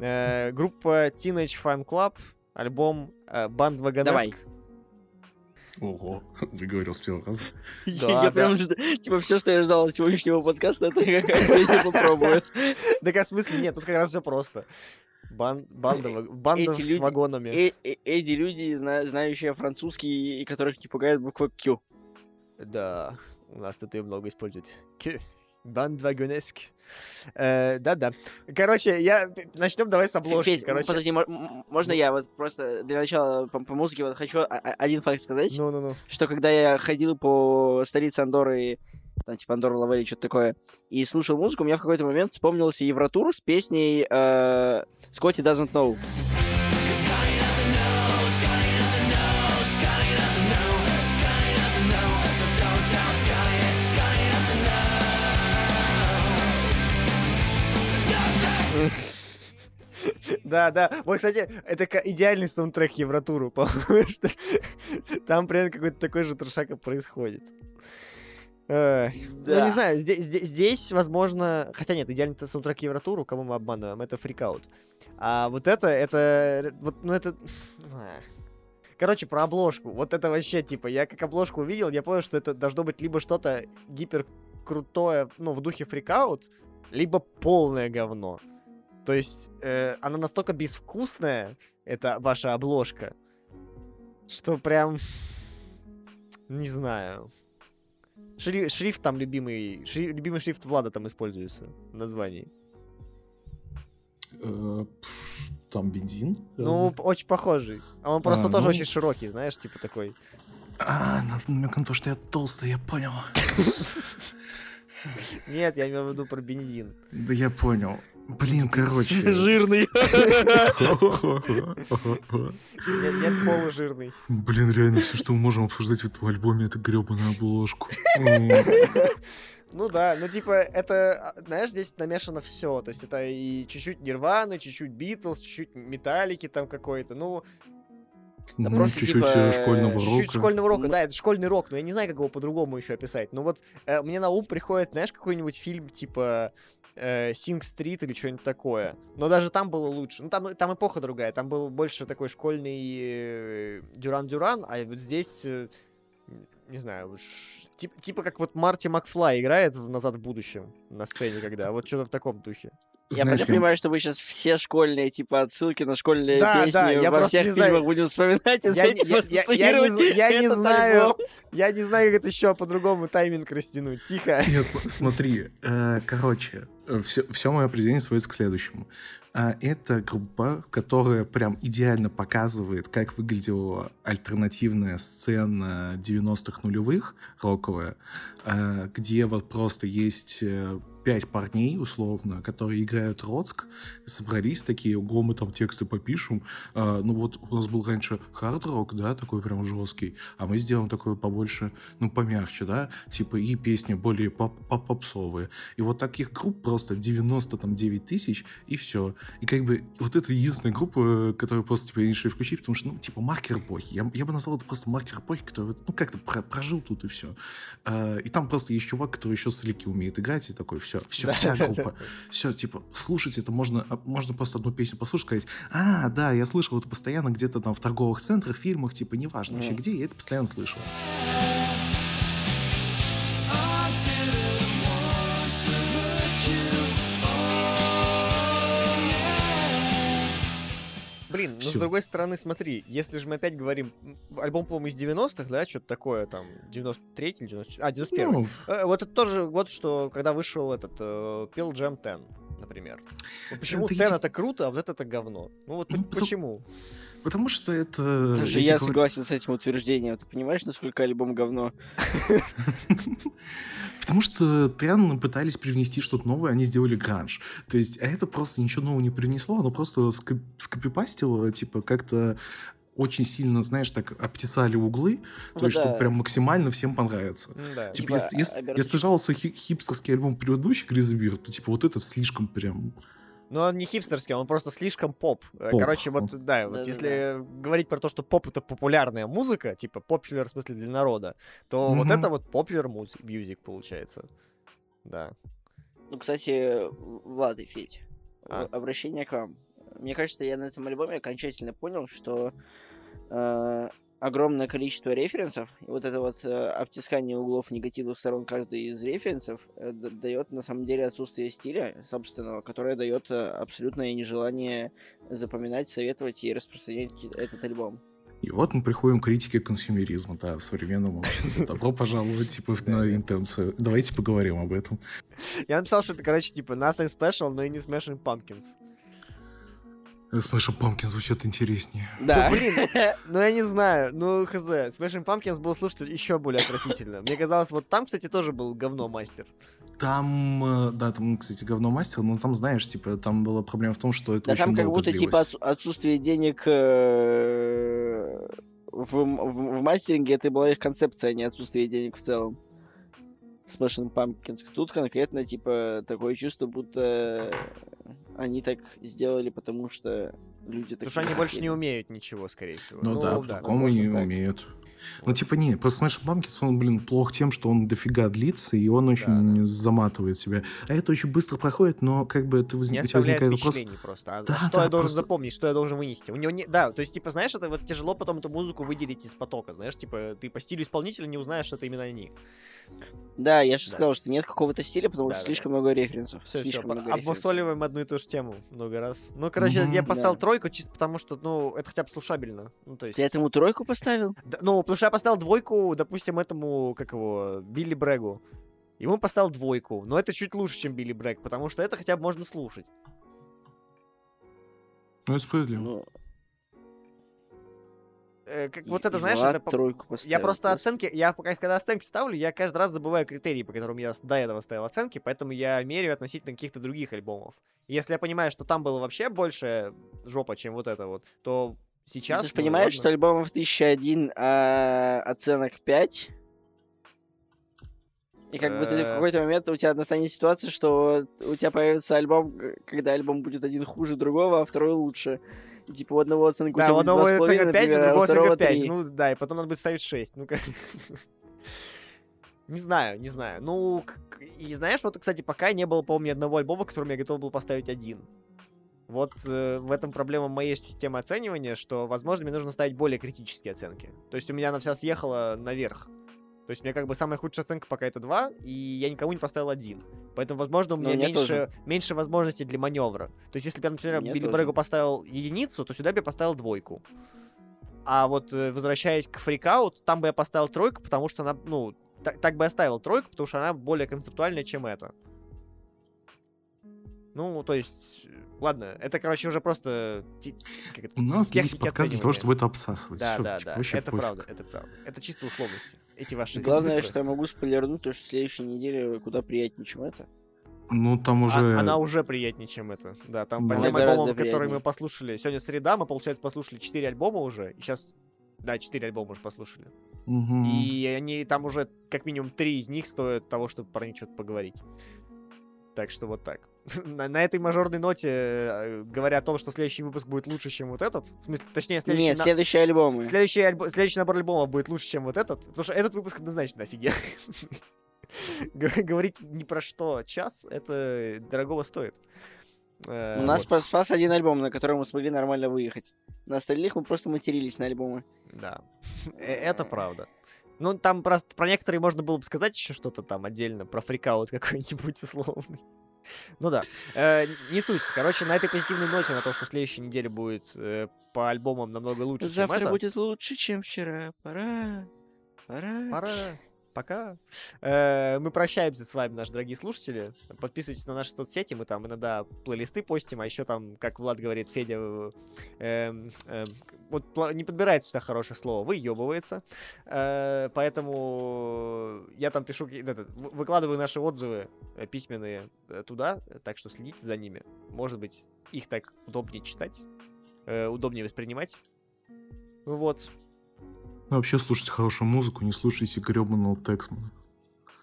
Э, группа Teenage Fan Club, альбом э, Band Давай. Ого, выговорил с первого раза. Да, я прям, типа, все, что я ждал от сегодняшнего подкаста, это какая песня попробую. Да как в смысле? Нет, тут как раз все просто. Бан- банда банда Эти с люди- вагонами. Э- э- Эти люди, зна- знающие французский, и которых не пугает буква Q. Да, у нас тут ее много используют. Банд вагонеск. Э, Да-да. Короче, я... Начнем давай с обложки. Федь, Короче, подожди, можно я вот просто для начала по, по музыке вот хочу один факт сказать, ну-ну-ну. что когда я ходил по столице Андоры, там типа Андор Лавали, что-то такое, и слушал музыку, у меня в какой-то момент вспомнился Евротур с песней э, Scotty Doesn't Know. Да, да. Вот, кстати, это идеальный саундтрек Евротуру, потому что там примерно какой-то такой же трешак происходит. Ну, не знаю, здесь, здесь, здесь, возможно... Хотя нет, идеальный саундтрек Евротуру, кого мы обманываем, это Freak Out. А вот это, это... Вот, ну, это... Короче, про обложку. Вот это вообще, типа, я как обложку увидел, я понял, что это должно быть либо что-то гипер крутое, ну, в духе Freak Out, либо полное говно. То есть, э, она настолько безвкусная, это ваша обложка, что прям... Не знаю. Шри- шрифт там любимый, шри- любимый шрифт Влада там используется в названии. Э, Там бензин? Ну, разве? очень похожий. А он просто А, тоже ну. очень широкий, знаешь, типа такой. А, на- намек на то, что я толстый, я понял. Нет, я имею в виду про бензин. Да я понял. Блин, короче. Жирный. Нет, нет, полужирный. Блин, реально, все, что мы можем обсуждать в этом альбоме, это гребаную обложку. Ну да, ну типа это, знаешь, здесь намешано все. То есть это и чуть-чуть Нирваны, чуть-чуть Битлз, чуть-чуть Металлики там какой-то. Ну, Ну, просто, Чуть-чуть типа, э, школьного чуть-чуть рока. школьного рока. Да, это школьный рок, но я не знаю, как его по-другому еще описать. Ну вот э, мне на ум приходит, знаешь, какой-нибудь фильм типа э, Синг Стрит или что-нибудь такое. Но даже там было лучше. Ну там, там эпоха другая, там был больше такой школьный э, Дюран-Дюран, а вот здесь, э, не знаю, уж тип- типа как вот Марти Макфлай играет в «Назад в будущем» на сцене, когда вот что-то в таком духе. Я Знаешь, понимаю, что мы сейчас все школьные, типа, отсылки на школьные Да, песни да, я во всех не знаю. фильмах будем вспоминать и с Я не- этим я- я- я не ассоциировать з- я не знаю. Я не знаю, как это еще по-другому тайминг растянуть. Тихо. Не, см- смотри, э, короче, все, мое определение сводится к следующему. А, Это группа, которая прям идеально показывает, как выглядела альтернативная сцена 90-х нулевых, роковая, э, где вот просто есть э, пять парней, условно, которые играют Роцк, собрались такие, ого, мы там тексты попишем. А, ну вот у нас был раньше хард-рок, да, такой прям жесткий, а мы сделаем такое побольше, ну, помягче, да, типа и песни более поп- поп- попсовые. И вот таких групп просто 99 тысяч, и все. И как бы вот это единственная группа, которую просто типа решили включить, потому что, ну, типа маркер эпохи. Я, я бы назвал это просто маркер эпохи, который, ну, как-то про- прожил тут и все. и там просто есть чувак, который еще слики умеет играть, и такой, все, все, Да, вся да, группа. да. Все, типа, слушать это можно, а, можно просто одну песню послушать, сказать, а, да, я слышал это постоянно где-то там в торговых центрах, фильмах, типа, неважно вообще Мгм. где, я это постоянно слышал. С другой стороны, смотри, если же мы опять говорим, альбом, по-моему, из 90-х, да, что-то такое, там, 93 или 94, а, 91 Ну, Э, Вот это тоже год, что когда вышел этот э, Pearl Jam 10, например. Вот почему Это 10 эти- это круто, а вот это говно? Ну вот Ну, по- потому- почему? Потому что это... Даже я говор- согласен с этим утверждением. Ты понимаешь, насколько альбом говно? Потому что Трен пытались привнести что-то новое, они сделали гранж. То есть, а это просто ничего нового не принесло, оно просто скопипастило, типа, как-то очень сильно, знаешь, так обтесали углы, то Ну есть, чтобы да. прям максимально всем понравиться. М-да. Типа, Типа, если, если, если жаловался хи- хипстерский альбом предыдущий Гризбир, то типа вот это слишком прям... Но он не хипстерский, он просто слишком поп. Э, Поп. Короче, вот, да, вот Да-да-да. если говорить про то, что поп это популярная музыка, типа popular в смысле для народа, то вот Мгм. это вот music, music получается. Да. Ну, кстати, Влад и Федь, А. обращение к вам. Мне кажется, я на этом альбоме окончательно понял, что э, огромное количество референсов, и вот это вот э, обтискание углов негативных сторон каждой из референсов э, дает на самом деле отсутствие стиля собственного, которое дает э, абсолютное нежелание запоминать, советовать и распространять этот альбом. И вот мы приходим к критике консюмеризма, да, в современном обществе. Добро пожаловать, типа, на интенцию. Давайте поговорим об этом. Я написал, что это, короче, типа nothing special, но и не Smashing Pumpkins. Smashing Pumpkins звучит интереснее. Да, блин, ну я не знаю, ну хз. Smashing Pumpkins был слушать еще более отвратительно. Мне казалось, вот там, кстати, тоже был говно мастер. Там, э, да, там, кстати, говно мастер, но там, знаешь, типа, там была проблема в том, что это Да очень там как будто типа длилось. отсутствие денег э, в, в, в мастеринге это была их концепция, а не отсутствие денег в целом. Smashing Pumpkins. Тут конкретно типа такое чувство, будто они так сделали, потому что люди так Потому что они больше не умеют ничего, скорее всего. Ну, да, по такому возможно, не так. умеют. Ну, типа, не, просто Smash Pumpkins, он, блин, плох тем, что он дофига длится, и он очень заматывает себя. А это очень быстро проходит, но как бы это возник... тебя возникает вопрос... просто. А Да, что да, я должен просто- запомнить, что я должен вынести? У него не... Да, то есть, типа, знаешь, это вот тяжело потом эту музыку выделить из потока, знаешь, типа, ты по стилю исполнителя не узнаешь, что это именно они. Да, я же Да. сказал, что нет какого-то стиля, потому Да, что да, слишком много референсов. Все, все, слишком много референсов. обмусоливаем одну и ту же тему много раз. Ну, короче, Мгм. я поставил Да. тройку чисто потому, что, ну, это хотя бы слушабельно. Ну, то есть... Ты этому тройку поставил? Да, ну, потому что я поставил двойку, допустим, этому, как его, Билли Брэгу. Ему поставил двойку, но это чуть лучше, чем Билли Брэг, потому что это хотя бы можно слушать. Ну, это справедливо. Ну, Э, как, и- вот это, и знаешь, это... тройку Я поставил. просто Господи. оценки, я пока когда оценки ставлю, я каждый раз забываю критерии, по которым я до этого ставил оценки, поэтому я меряю относительно каких-то других альбомов. Если я понимаю, что там было вообще больше жопа, чем вот это вот, то сейчас... Ты же ну, понимаешь, ладно. что альбомов 1001, а оценок 5? И как бы ты в Э. какой-то момент у тебя настанет ситуация, что у тебя появится альбом, э, когда альбом будет один хуже другого, а второй лучше. И типа у одного оценка у Да, у одного 2,5, оценка 5, у например, а у другого оценка 5. 3. Ну да, и потом надо будет ставить 6. Ну как... Не знаю, не знаю. Ну, и знаешь, вот, кстати, пока не было, по-моему, ни одного альбома, которым я готов был поставить один. Вот э, в этом проблема моей системы оценивания, что, возможно, мне нужно ставить более критические оценки. То есть у меня она вся съехала наверх. То есть у меня как бы самая худшая оценка пока это 2, и я никому не поставил один. Поэтому, возможно, у Ну, меня меня меньше, тоже. меньше возможностей для маневра. То есть, если бы я, например, Билли. Брэгу поставил единицу, то сюда бы я поставил двойку. А вот э, возвращаясь к фрикаут, там бы я поставил тройку, потому что она, ну, та- так бы я оставил тройку, потому что она более концептуальная, чем это. Ну, то есть, ладно, это, короче, уже просто... как это, У нас есть подкаст для того, чтобы это обсасывать. Да, Всё, да, типа, да, это пофиг. правда, это правда. Это чисто условности. Эти ваши Главное, цифры. что я могу спойлернуть, то что в следующей неделе куда приятнее, чем это. Ну, там А- уже... Она уже приятнее, чем это. Да, там по тем альбомам, которые приятнее. мы послушали. Сегодня среда, мы, получается, послушали 4 альбома уже. И сейчас... Да, 4 альбома уже послушали. Мгм. И они там уже, как минимум, 3 из них стоят того, чтобы про них что-то поговорить. Так что вот так. На, на этой мажорной ноте, э, говоря о том, что следующий выпуск будет лучше, чем вот этот, в смысле, точнее, следующий, Нет, на- следующие альбомы. следующий, альбо- следующий набор альбомов будет лучше, чем вот этот, потому что этот выпуск однозначно офигенный. Г- Говорить ни про что час, это дорогого стоит. Э, У нас вот. спас, один альбом, на который мы смогли нормально выехать. На остальных мы просто матерились на альбомы. Да, Э, это правда. Ну, там просто про некоторые можно было бы сказать еще что-то там отдельно, про фрикаут какой-нибудь условный. Ну да. Э, не суть. Короче, на этой позитивной ноте, на то, что следующей неделе будет э, по альбомам намного лучше, чем Завтра это. будет лучше, чем вчера. Пора. Пора. Пора. Пока. Э, мы прощаемся с вами, наши дорогие слушатели. Подписывайтесь на наши соцсети, мы там иногда плейлисты постим, а еще там, как Влад говорит, Федя, э, эм, эм, вот не подбирает сюда хорошее слово, выебывается. Э, поэтому я там пишу, выкладываю наши отзывы э, письменные туда, так что следите за ними. Может быть, их так удобнее читать, удобнее воспринимать. Вот. Ну, вообще слушайте хорошую музыку, не слушайте гребаного Тексмана.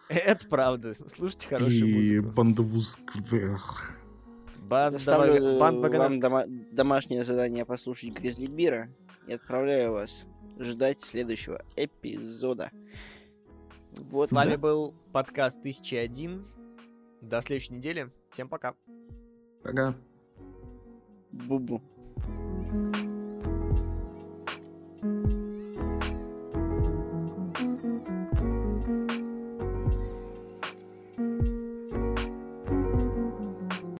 Э, это правда. Слушайте хорошую и музыку. И бандовуз... Бан... Ставлю дома... Бан вам дома... домашнее задание послушать Гризли Бира и отправляю вас ждать следующего эпизода. Вот. С вами был подкаст 1001. До следующей недели. Всем пока. Пока. Бубу. -бу.